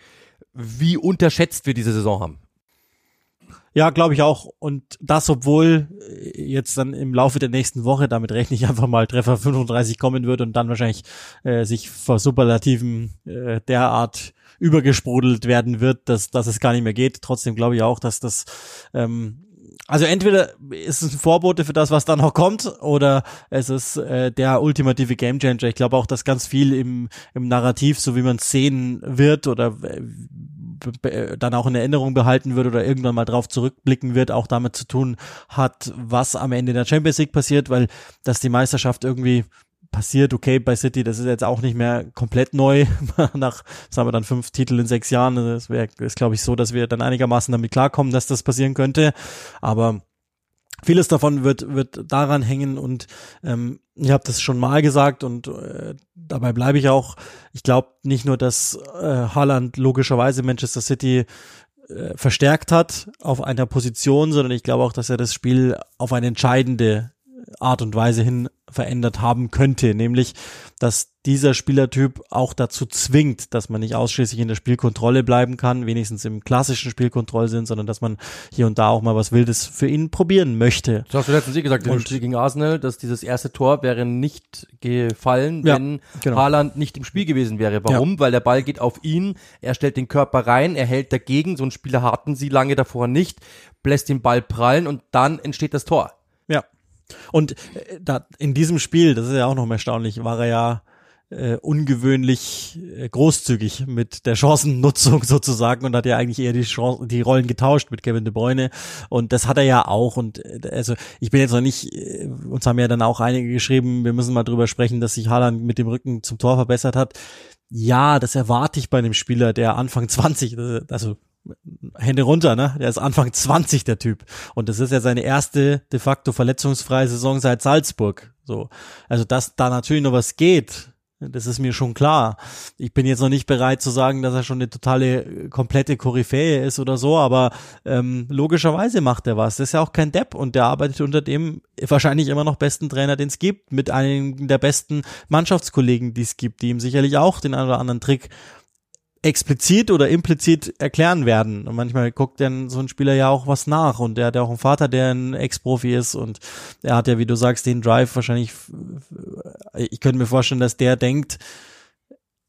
wie unterschätzt wir diese Saison haben. Ja, glaube ich auch. Und das, obwohl äh, jetzt dann im Laufe der nächsten Woche, damit rechne ich einfach mal, Treffer 35 kommen wird und dann wahrscheinlich äh, sich vor Superlativen äh, derart übergesprudelt werden wird, dass, dass es gar nicht mehr geht. Trotzdem glaube ich auch, dass das ähm, also entweder ist es ein Vorbote für das, was dann noch kommt, oder es ist äh, der ultimative Gamechanger. Ich glaube auch, dass ganz viel im, im Narrativ, so wie man es sehen wird oder äh, dann auch in Erinnerung behalten wird oder irgendwann mal drauf zurückblicken wird, auch damit zu tun hat, was am Ende der Champions League passiert, weil dass die Meisterschaft irgendwie passiert, okay, bei City, das ist jetzt auch nicht mehr komplett neu, nach, sagen wir dann fünf Titel in sechs Jahren, das wäre, ist glaube ich so, dass wir dann einigermaßen damit klarkommen, dass das passieren könnte, aber vieles davon wird, wird daran hängen und ähm, ich habe das schon mal gesagt und äh, dabei bleibe ich auch. Ich glaube nicht nur, dass äh, Haaland logischerweise Manchester City äh, verstärkt hat auf einer Position, sondern ich glaube auch, dass er das Spiel auf eine entscheidende Art und Weise hin verändert haben könnte, nämlich dass dieser Spielertyp auch dazu zwingt, dass man nicht ausschließlich in der Spielkontrolle bleiben kann, wenigstens im klassischen Spielkontrollsinn, sondern dass man hier und da auch mal was Wildes für ihn probieren möchte. Das hast du letztens gesagt, im Spiel gegen Arsenal, dass dieses erste Tor wäre nicht gefallen, ja, wenn genau. Haaland nicht im Spiel gewesen wäre. Warum? Ja. Weil der Ball geht auf ihn, er stellt den Körper rein, er hält dagegen, so einen Spieler hatten sie lange davor nicht, lässt den Ball prallen und dann entsteht das Tor. Ja, und äh, da, in diesem Spiel, das ist ja auch noch erstaunlich, war er ja äh, ungewöhnlich äh, großzügig mit der Chancennutzung sozusagen und hat ja eigentlich eher die, Chance, die Rollen getauscht mit Kevin De Bruyne und das hat er ja auch und äh, also ich bin jetzt noch nicht, äh, uns haben ja dann auch einige geschrieben, wir müssen mal drüber sprechen, dass sich Haaland mit dem Rücken zum Tor verbessert hat. Ja, das erwarte ich bei einem Spieler, der Anfang 20, also Hände runter, ne? Der ist Anfang 20, der Typ. Und das ist ja seine erste de facto verletzungsfreie Saison seit Salzburg. So. Also, dass da natürlich noch was geht, das ist mir schon klar. Ich bin jetzt noch nicht bereit zu sagen, dass er schon eine totale, komplette Koryphäe ist oder so, aber ähm, logischerweise macht er was. Das ist ja auch kein Depp und der arbeitet unter dem wahrscheinlich immer noch besten Trainer, den es gibt, mit einem der besten Mannschaftskollegen, die es gibt, die ihm sicherlich auch den einen oder anderen Trick explizit oder implizit erklären werden. Und manchmal guckt dann so ein Spieler ja auch was nach und der hat ja auch einen Vater, der ein Ex-Profi ist und er hat ja, wie du sagst, den Drive wahrscheinlich, ich könnte mir vorstellen, dass der denkt,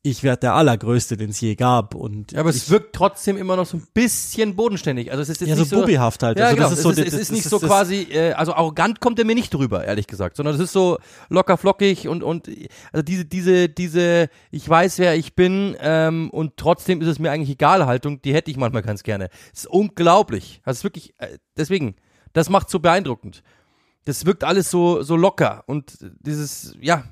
ich werde der Allergrößte, den es je gab. Und ja, aber es wirkt trotzdem immer noch so ein bisschen bodenständig. Also es ist jetzt ja, nicht so bubihaft halt. Ja, also genau. Das ist so, es ist, es ist nicht so quasi, äh, also arrogant kommt er mir nicht drüber, ehrlich gesagt, sondern es ist so locker flockig und und also diese diese diese ich weiß wer ich bin ähm, und trotzdem ist es mir eigentlich egal Haltung, die hätte ich manchmal ganz gerne. Es ist unglaublich. Das ist wirklich äh, deswegen, das macht so beeindruckend. Das wirkt alles so so locker und dieses ja,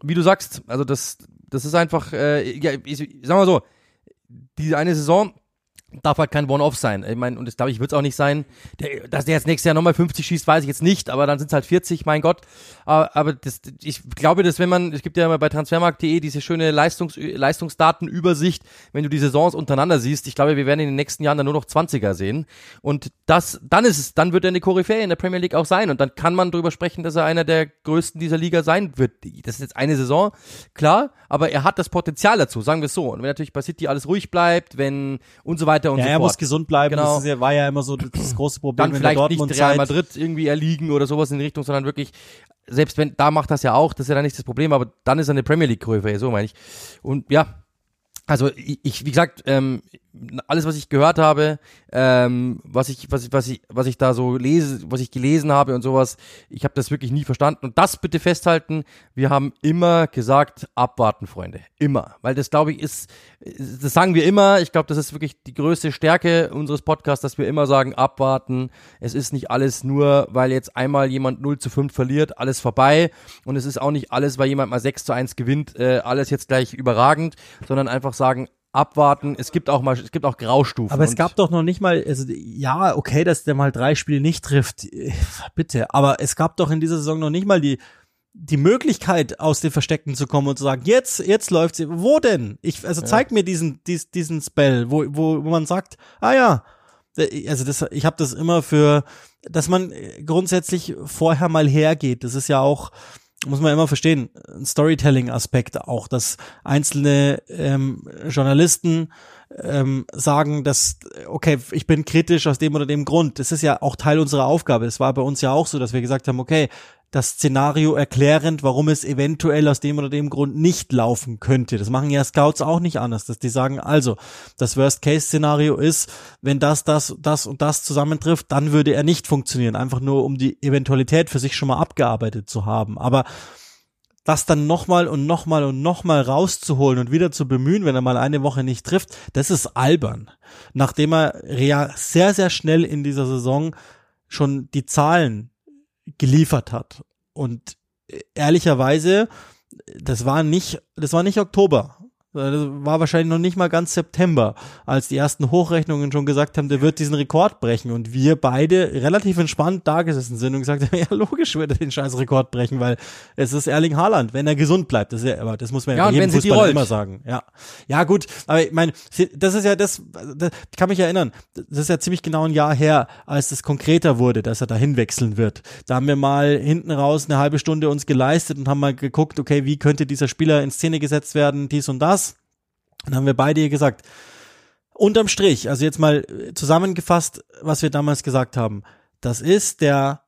wie du sagst, also das das ist einfach, äh, ja, ich, ich sag mal so, diese eine Saison darf halt kein One-Off sein. Ich meine, und das glaube ich, wird es auch nicht sein. Der, dass der jetzt nächstes Jahr nochmal 50 schießt, weiß ich jetzt nicht, aber dann sind es halt 40, mein Gott. Aber, aber das, ich glaube, dass wenn man, es gibt ja immer bei transfermarkt.de diese schöne Leistungs, Leistungsdatenübersicht, wenn du die Saisons untereinander siehst, ich glaube, wir werden in den nächsten Jahren dann nur noch 20er sehen. Und das, dann ist es, dann wird er eine Koryphäe in der Premier League auch sein. Und dann kann man darüber sprechen, dass er einer der größten dieser Liga sein wird. Das ist jetzt eine Saison, klar, aber er hat das Potenzial dazu, sagen wir es so. Und wenn natürlich bei City alles ruhig bleibt, wenn und so weiter weiter und ja, so er fort. muss gesund bleiben. Genau. Das ja, war ja immer so das große Problem Dann vielleicht Dortmund nicht Real Madrid irgendwie erliegen oder sowas in die Richtung, sondern wirklich, selbst wenn, da macht das ja auch, das ist ja dann nicht das Problem, aber dann ist er eine Premier League Größe, so meine ich. Und ja, also ich, wie gesagt, ähm, alles, was ich gehört habe, ähm, was ich, was ich, was ich, was ich da so lese, was ich gelesen habe und sowas, ich habe das wirklich nie verstanden. Und das bitte festhalten: Wir haben immer gesagt, abwarten, Freunde, immer, weil das glaube ich ist, das sagen wir immer. Ich glaube, das ist wirklich die größte Stärke unseres Podcasts, dass wir immer sagen, abwarten. Es ist nicht alles nur, weil jetzt einmal jemand 0 zu 5 verliert, alles vorbei. Und es ist auch nicht alles, weil jemand mal 6 zu 1 gewinnt, äh, alles jetzt gleich überragend, sondern einfach sagen, abwarten. Es gibt auch mal, es gibt auch Graustufen. Aber es gab doch noch nicht mal, also ja, okay, dass der mal drei Spiele nicht trifft, bitte. Aber es gab doch in dieser Saison noch nicht mal die die Möglichkeit aus den Versteckten zu kommen und zu sagen, jetzt, jetzt läuft's. Wo denn? Ich, also zeig mir diesen, diesen, diesen Spell, wo, wo, wo man sagt, ah ja, also das, ich habe das immer für, dass man grundsätzlich vorher mal hergeht. Das ist ja auch muss man immer verstehen, Storytelling-Aspekt auch, dass einzelne ähm, Journalisten ähm, sagen, dass, okay, ich bin kritisch aus dem oder dem Grund. Das ist ja auch Teil unserer Aufgabe. Es war bei uns ja auch so, dass wir gesagt haben, okay, das Szenario erklärend, warum es eventuell aus dem oder dem Grund nicht laufen könnte. Das machen ja Scouts auch nicht anders, dass die sagen, also, das Worst-Case-Szenario ist, wenn das, das, das und das zusammentrifft, dann würde er nicht funktionieren. Einfach nur, um die Eventualität für sich schon mal abgearbeitet zu haben. Aber das dann nochmal und nochmal und nochmal rauszuholen und wieder zu bemühen, wenn er mal eine Woche nicht trifft, das ist albern. Nachdem er sehr, sehr schnell in dieser Saison schon die Zahlen geliefert hat. Und ehrlicherweise, das war nicht, das war nicht Oktober. Das war wahrscheinlich noch nicht mal ganz September, als die ersten Hochrechnungen schon gesagt haben, der wird diesen Rekord brechen. Und wir beide relativ entspannt da gesessen sind und gesagt haben, ja logisch wird er den scheiß Rekord brechen, weil es ist Erling Haaland, wenn er gesund bleibt. Das, ist ja, aber das muss man ja, Ja, jedem Fußballer immer sagen. Ja, ja gut, aber ich meine, das ist ja das, das, ich kann mich erinnern, das ist ja ziemlich genau ein Jahr her, als es konkreter wurde, dass er dahin wechseln wird. Da haben wir mal hinten raus eine halbe Stunde uns geleistet und haben mal geguckt, okay, wie könnte dieser Spieler in Szene gesetzt werden, dies und das. Dann haben wir beide hier gesagt, unterm Strich, also jetzt mal zusammengefasst, was wir damals gesagt haben, das ist der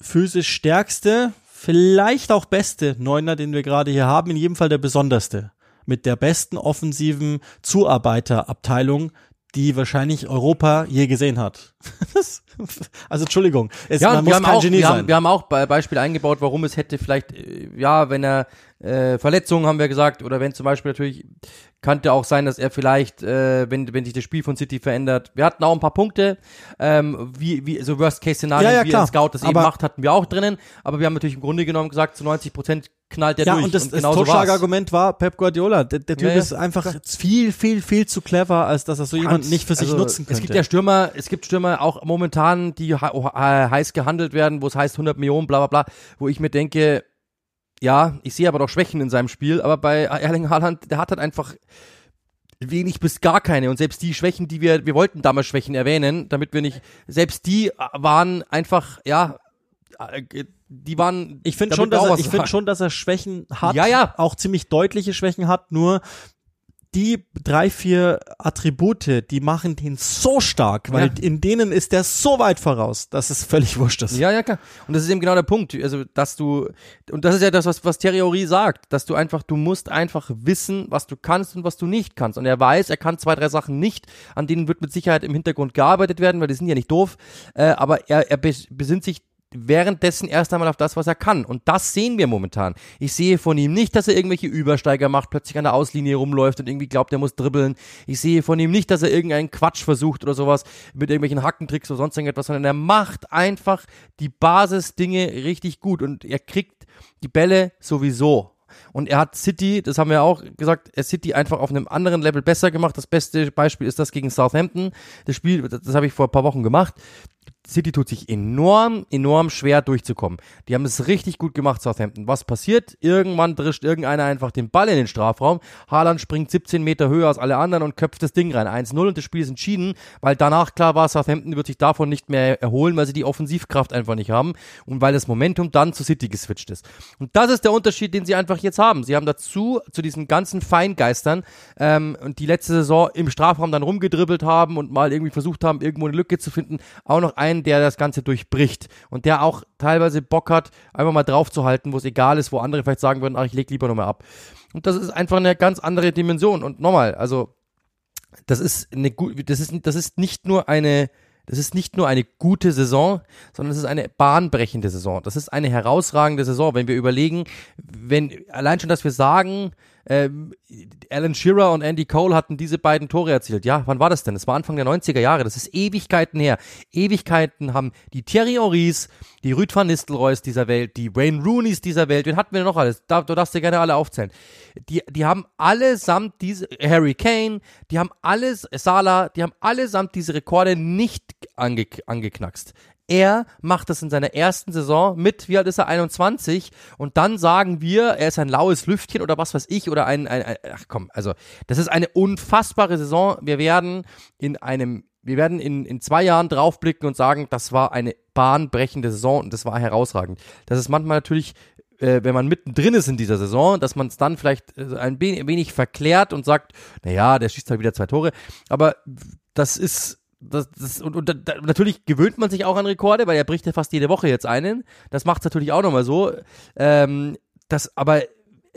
physisch stärkste, vielleicht auch beste Neuner, den wir gerade hier haben, in jedem Fall der besonderste. Mit der besten offensiven Zuarbeiterabteilung, die wahrscheinlich Europa je gesehen hat. also Entschuldigung, es, Ja, man und muss kein auch, Genie wir, sein. haben, wir haben auch Be- Beispiele eingebaut, warum es hätte vielleicht, äh, ja, wenn er äh, Verletzungen haben wir gesagt, oder wenn zum Beispiel natürlich, könnte auch sein, dass er vielleicht, äh, wenn, wenn sich das Spiel von City verändert, wir hatten auch ein paar Punkte, ähm, wie, wie so Worst-Case-Szenarien, Ja, ja, wie klar. ein Scout das eben Aber- macht, hatten wir auch drinnen, aber wir haben natürlich im Grunde genommen gesagt, zu 90 Prozent knallt der ja, durch. und das, das genauso war's. Totschlagargument war Pep Guardiola. Der, der Typ ja. ist einfach viel, viel, viel zu clever, als dass er so jemand nicht für sich also, nutzen könnte. Es gibt ja Stürmer, es gibt Stürmer auch momentan, die he- he- heiß gehandelt werden, wo es heißt 100 Millionen, bla bla bla, wo ich mir denke, ja, ich sehe aber doch Schwächen in seinem Spiel, aber bei Erling Haaland, der hat halt einfach wenig bis gar keine und selbst die Schwächen, die wir, wir wollten damals Schwächen erwähnen, damit wir nicht, selbst die waren einfach, ja, äh, die waren, Ich finde schon, dass er, ich finde schon, dass er Schwächen hat. Ja, ja. Auch ziemlich deutliche Schwächen hat. Nur die drei, vier Attribute, die machen den so stark, weil Ja. in denen ist der so weit voraus, dass es völlig wurscht ist. Ja, ja, klar. Und das ist eben genau der Punkt. Also, dass du, und das ist ja das, was, was Henry sagt, dass du einfach, du musst einfach wissen, was du kannst und was du nicht kannst. Und er weiß, er kann zwei, drei Sachen nicht, an denen wird mit Sicherheit im Hintergrund gearbeitet werden, weil die sind ja nicht doof. Äh, aber er, er bes- besinnt sich währenddessen erst einmal auf das, was er kann. Und das sehen wir momentan. Ich sehe von ihm nicht, dass er irgendwelche Übersteiger macht, plötzlich an der Auslinie rumläuft und irgendwie glaubt, er muss dribbeln. Ich sehe von ihm nicht, dass er irgendeinen Quatsch versucht oder sowas mit irgendwelchen Hackentricks oder sonst irgendetwas, sondern er macht einfach die Basisdinge richtig gut und er kriegt die Bälle sowieso. Und er hat City, das haben wir auch gesagt, er City einfach auf einem anderen Level besser gemacht. Das beste Beispiel ist das gegen Southampton. Das Spiel, das, das habe ich vor ein paar Wochen gemacht. City tut sich enorm, enorm schwer durchzukommen. Die haben es richtig gut gemacht, Southampton. Was passiert? Irgendwann drischt irgendeiner einfach den Ball in den Strafraum. Haaland springt 17 Meter höher als alle anderen und köpft das Ding rein. 1-0 und das Spiel ist entschieden, weil danach klar war, Southampton wird sich davon nicht mehr erholen, weil sie die Offensivkraft einfach nicht haben und weil das Momentum dann zu City geswitcht ist. Und das ist der Unterschied, den sie einfach jetzt haben. Sie haben dazu, zu diesen ganzen Feingeistern, ähm, und die letzte Saison im Strafraum dann rumgedribbelt haben und mal irgendwie versucht haben, irgendwo eine Lücke zu finden, auch noch einen, der das Ganze durchbricht und der auch teilweise Bock hat, einfach mal draufzuhalten, wo es egal ist, wo andere vielleicht sagen würden, ach, ich leg lieber nochmal ab. Und das ist einfach eine ganz andere Dimension. Und nochmal, also, das ist eine das ist, das ist nicht nur eine, das ist nicht nur eine gute Saison, sondern es ist eine bahnbrechende Saison. Das ist eine herausragende Saison, wenn wir überlegen, wenn allein schon, dass wir sagen, ähm, Alan Shearer und Andy Cole hatten diese beiden Tore erzielt. Ja, wann war das denn? Das war Anfang der 90er Jahre. Das ist Ewigkeiten her. Ewigkeiten haben die Thierry Henrys, die Rüd van Nistelrooys dieser Welt, die Wayne Rooneys dieser Welt, wen hatten wir noch alles? Da, du darfst dir gerne alle aufzählen. Die, die haben allesamt diese, Harry Kane, die haben alles, Salah, die haben allesamt diese Rekorde nicht ange, angeknackst. Er macht das in seiner ersten Saison mit, wie alt ist er, 21 und dann sagen wir, er ist ein laues Lüftchen oder was weiß ich oder ein, ein, ein ach komm, also das ist eine unfassbare Saison. Wir werden in einem, wir werden in, in zwei Jahren draufblicken und sagen, das war eine bahnbrechende Saison und das war herausragend. Das ist manchmal natürlich äh, wenn man mittendrin ist in dieser Saison, dass man es dann vielleicht äh, ein wenig verklärt und sagt, naja, der schießt halt wieder zwei Tore. Aber das ist das, das, und, und da, natürlich gewöhnt man sich auch an Rekorde, weil er bricht ja fast jede Woche jetzt einen. Das macht es natürlich auch nochmal so. Ähm, das, aber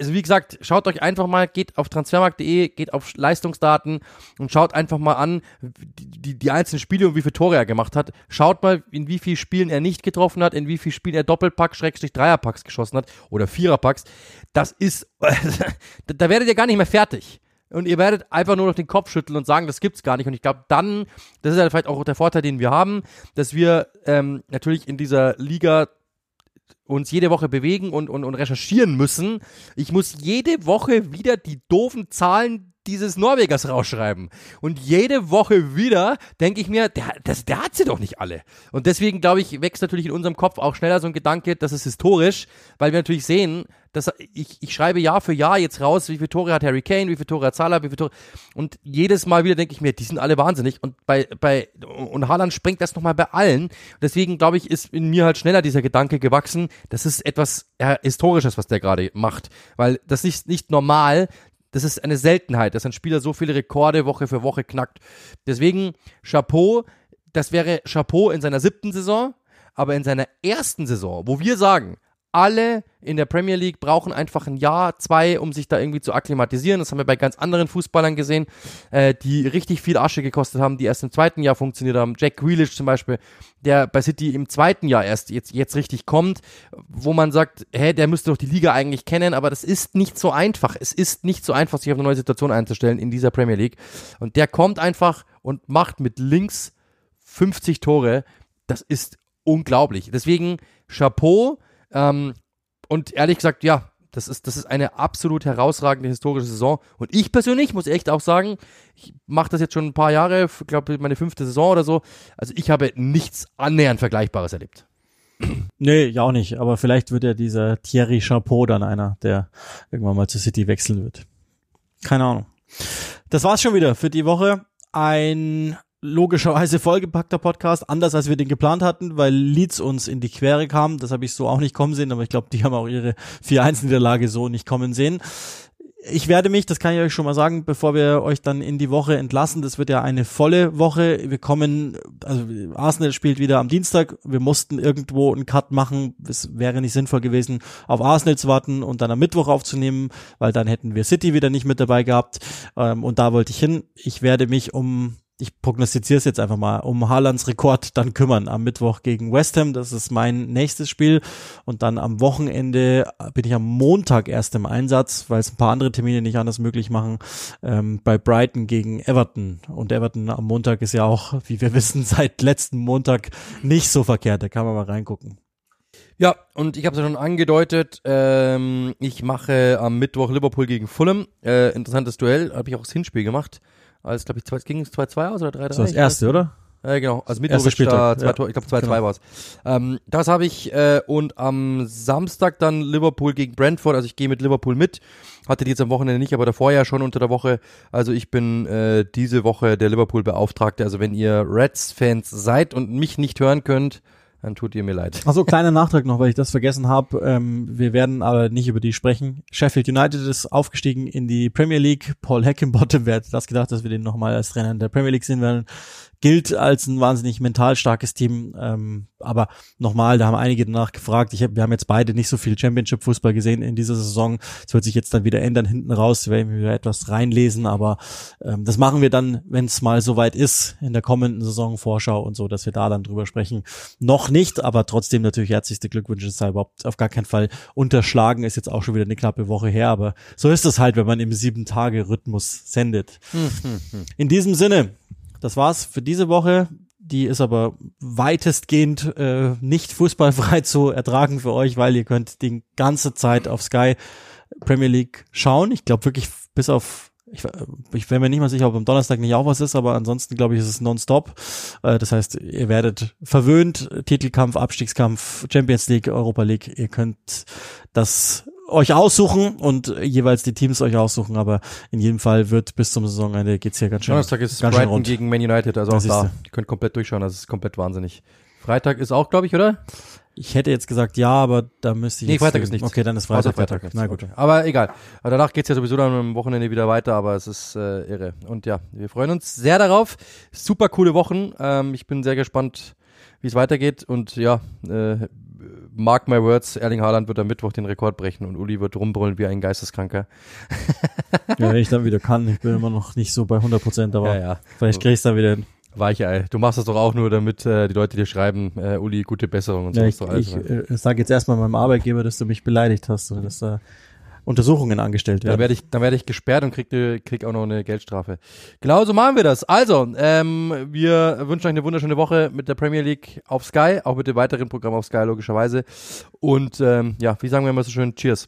also wie gesagt, schaut euch einfach mal, geht auf transfermarkt.de, geht auf Leistungsdaten und schaut einfach mal an, die, die, einzelnen Spiele und wie viele Tore er gemacht hat. Schaut mal, in wie vielen Spielen er nicht getroffen hat, in wie vielen Spielen er Doppelpack, Schrägstrich Dreierpacks geschossen hat oder Viererpacks. Das ist, da werdet ihr gar nicht mehr fertig. Und ihr werdet einfach nur noch den Kopf schütteln und sagen, das gibt's gar nicht. Und ich glaube, dann, das ist ja vielleicht auch der Vorteil, den wir haben, dass wir ähm, natürlich in dieser Liga uns jede Woche bewegen und, und, und recherchieren müssen. Ich muss jede Woche wieder die doofen Zahlen dieses Norwegers rausschreiben. Und jede Woche wieder denke ich mir, der, das, der hat sie doch nicht alle. Und deswegen, glaube ich, wächst natürlich in unserem Kopf auch schneller so ein Gedanke, das ist historisch, weil wir natürlich sehen, dass ich, ich schreibe Jahr für Jahr jetzt raus, wie viele Tore hat Harry Kane, wie viele Tore hat Salah, wie viele Tore. Und jedes Mal wieder denke ich mir, die sind alle wahnsinnig. Und bei, bei, und Haaland sprengt das nochmal bei allen. Deswegen, glaube ich, ist in mir halt schneller dieser Gedanke gewachsen, das ist etwas ja, Historisches, was der gerade macht. Weil das ist nicht normal, das ist eine Seltenheit, dass ein Spieler so viele Rekorde Woche für Woche knackt. Deswegen Chapeau, das wäre Chapeau in seiner siebten Saison, aber in seiner ersten Saison, wo wir sagen, alle in der Premier League brauchen einfach ein Jahr, zwei, um sich da irgendwie zu akklimatisieren. Das haben wir bei ganz anderen Fußballern gesehen, äh, die richtig viel Asche gekostet haben, die erst im zweiten Jahr funktioniert haben. Jack Grealish zum Beispiel, der bei City im zweiten Jahr erst jetzt, jetzt richtig kommt, wo man sagt, hä, der müsste doch die Liga eigentlich kennen, aber das ist nicht so einfach. Es ist nicht so einfach, sich auf eine neue Situation einzustellen in dieser Premier League. Und der kommt einfach und macht mit links 50 Tore. Das ist unglaublich. Deswegen Chapeau ähm, und ehrlich gesagt, ja, das ist, das ist eine absolut herausragende historische Saison. Und ich persönlich muss echt auch sagen, ich mache das jetzt schon ein paar Jahre, ich glaube meine fünfte Saison oder so. Also ich habe nichts annähernd Vergleichbares erlebt. Nee, ja auch nicht. Aber vielleicht wird ja dieser Thierry Chapeau dann einer, der irgendwann mal zu City wechseln wird. Keine Ahnung. Das war's schon wieder für die Woche. Ein logischerweise vollgepackter Podcast, anders als wir den geplant hatten, weil Leeds uns in die Quere kam. Das habe ich so auch nicht kommen sehen, aber ich glaube, die haben auch ihre 4-1-Niederlage so nicht kommen sehen. Ich werde mich, das kann ich euch schon mal sagen, bevor wir euch dann in die Woche entlassen, das wird ja eine volle Woche. Wir kommen, also Arsenal spielt wieder am Dienstag. Wir mussten irgendwo einen Cut machen. Es wäre nicht sinnvoll gewesen, auf Arsenal zu warten und dann am Mittwoch aufzunehmen, weil dann hätten wir City wieder nicht mit dabei gehabt. Ähm, und da wollte ich hin. Ich werde mich um ich prognostiziere es jetzt einfach mal, um Haalands Rekord dann kümmern am Mittwoch gegen West Ham. Das ist mein nächstes Spiel. Und dann am Wochenende bin ich am Montag erst im Einsatz, weil es ein paar andere Termine nicht anders möglich machen, ähm, bei Brighton gegen Everton. Und Everton am Montag ist ja auch, wie wir wissen, seit letzten Montag nicht so verkehrt. Da kann man mal reingucken. Ja, und ich habe es ja schon angedeutet, ähm, ich mache am Mittwoch Liverpool gegen Fulham. Äh, interessantes Duell, habe ich auch das Hinspiel gemacht als, glaube ich, zwei, ging es 2-2 aus oder 3-3? Das war das erste, oder? Ja, genau. Also Mitrovic da, zwei ja. Tor, ich glaube 2-2 genau. war es. Ähm, das habe ich äh, und am Samstag dann Liverpool gegen Brentford. Also ich gehe mit Liverpool mit. Hatte die jetzt am Wochenende nicht, aber davor ja schon unter der Woche. Also ich bin äh, diese Woche der Liverpool-Beauftragte. Also wenn ihr Reds-Fans seid und mich nicht hören könnt, dann tut ihr mir leid. Achso, kleiner Nachtrag noch, weil ich das vergessen habe. Ähm, wir werden aber nicht über die sprechen. Sheffield United ist aufgestiegen in die Premier League. Paul Heckenbottom, wer hätte das gedacht, dass wir den nochmal als Trainer in der Premier League sehen werden gilt als ein wahnsinnig mental starkes Team. Ähm, aber nochmal, da haben einige danach gefragt. Ich hab, wir haben jetzt beide nicht so viel Championship-Fußball gesehen in dieser Saison. Es wird sich jetzt dann wieder ändern hinten raus. Wir werden wieder etwas reinlesen, aber ähm, das machen wir dann, wenn es mal soweit ist, in der kommenden Saison Vorschau und so, dass wir da dann drüber sprechen. Noch nicht, aber trotzdem natürlich herzlichste Glückwünsche. Es sei überhaupt auf gar keinen Fall unterschlagen. Ist jetzt auch schon wieder eine knappe Woche her, aber so ist es halt, wenn man im sieben Tage Rhythmus sendet. Hm, hm, hm. In diesem Sinne, das war's für diese Woche. Die ist aber weitestgehend äh, nicht fußballfrei zu ertragen für euch, weil ihr könnt die ganze Zeit auf Sky Premier League schauen. Ich glaube wirklich bis auf ich, ich wäre mir nicht mal sicher, ob am Donnerstag nicht auch was ist, aber ansonsten glaube ich, ist es nonstop. Äh, das heißt, ihr werdet verwöhnt, Titelkampf, Abstiegskampf, Champions League, Europa League. Ihr könnt das euch aussuchen und jeweils die Teams euch aussuchen, aber in jedem Fall wird bis zum Saisonende geht's hier ganz schön. Donnerstag ist ganz Brighton gegen Man United, also auch da. Ihr könnt komplett durchschauen, das ist komplett wahnsinnig. Freitag ist auch, glaube ich, oder? Ich hätte jetzt gesagt ja, aber da müsste ich Nee, jetzt Freitag ist nichts. Okay, dann ist Außer Freitag. Freitag Na gut. Okay. Aber egal. Aber danach geht's ja sowieso dann am Wochenende wieder weiter, aber es ist äh, irre. Und ja, wir freuen uns sehr darauf. Super coole Wochen. Ähm, ich bin sehr gespannt, wie es weitergeht. Und ja, äh, mark my words, Erling Haaland wird am Mittwoch den Rekord brechen und Uli wird rumbrüllen wie ein Geisteskranker. Ja, wenn ich dann wieder kann. Ich bin immer noch nicht so bei 100 Prozent, aber ja. vielleicht krieg ich dann wieder hin. Weichei. Du machst das doch auch nur, damit äh, die Leute dir schreiben, äh, Uli, gute Besserung und so. Ja, ich alles, ich ne? äh, sage jetzt erstmal meinem Arbeitgeber, dass du mich beleidigt hast oder dass da Untersuchungen angestellt Dann werden. werde ich, dann werde ich gesperrt und krieg, krieg auch noch eine Geldstrafe. Genau so machen wir das. Also, ähm, wir wünschen euch eine wunderschöne Woche mit der Premier League auf Sky, auch mit dem weiteren Programm auf Sky logischerweise. Und ähm, ja, wie sagen wir immer so schön, Cheers.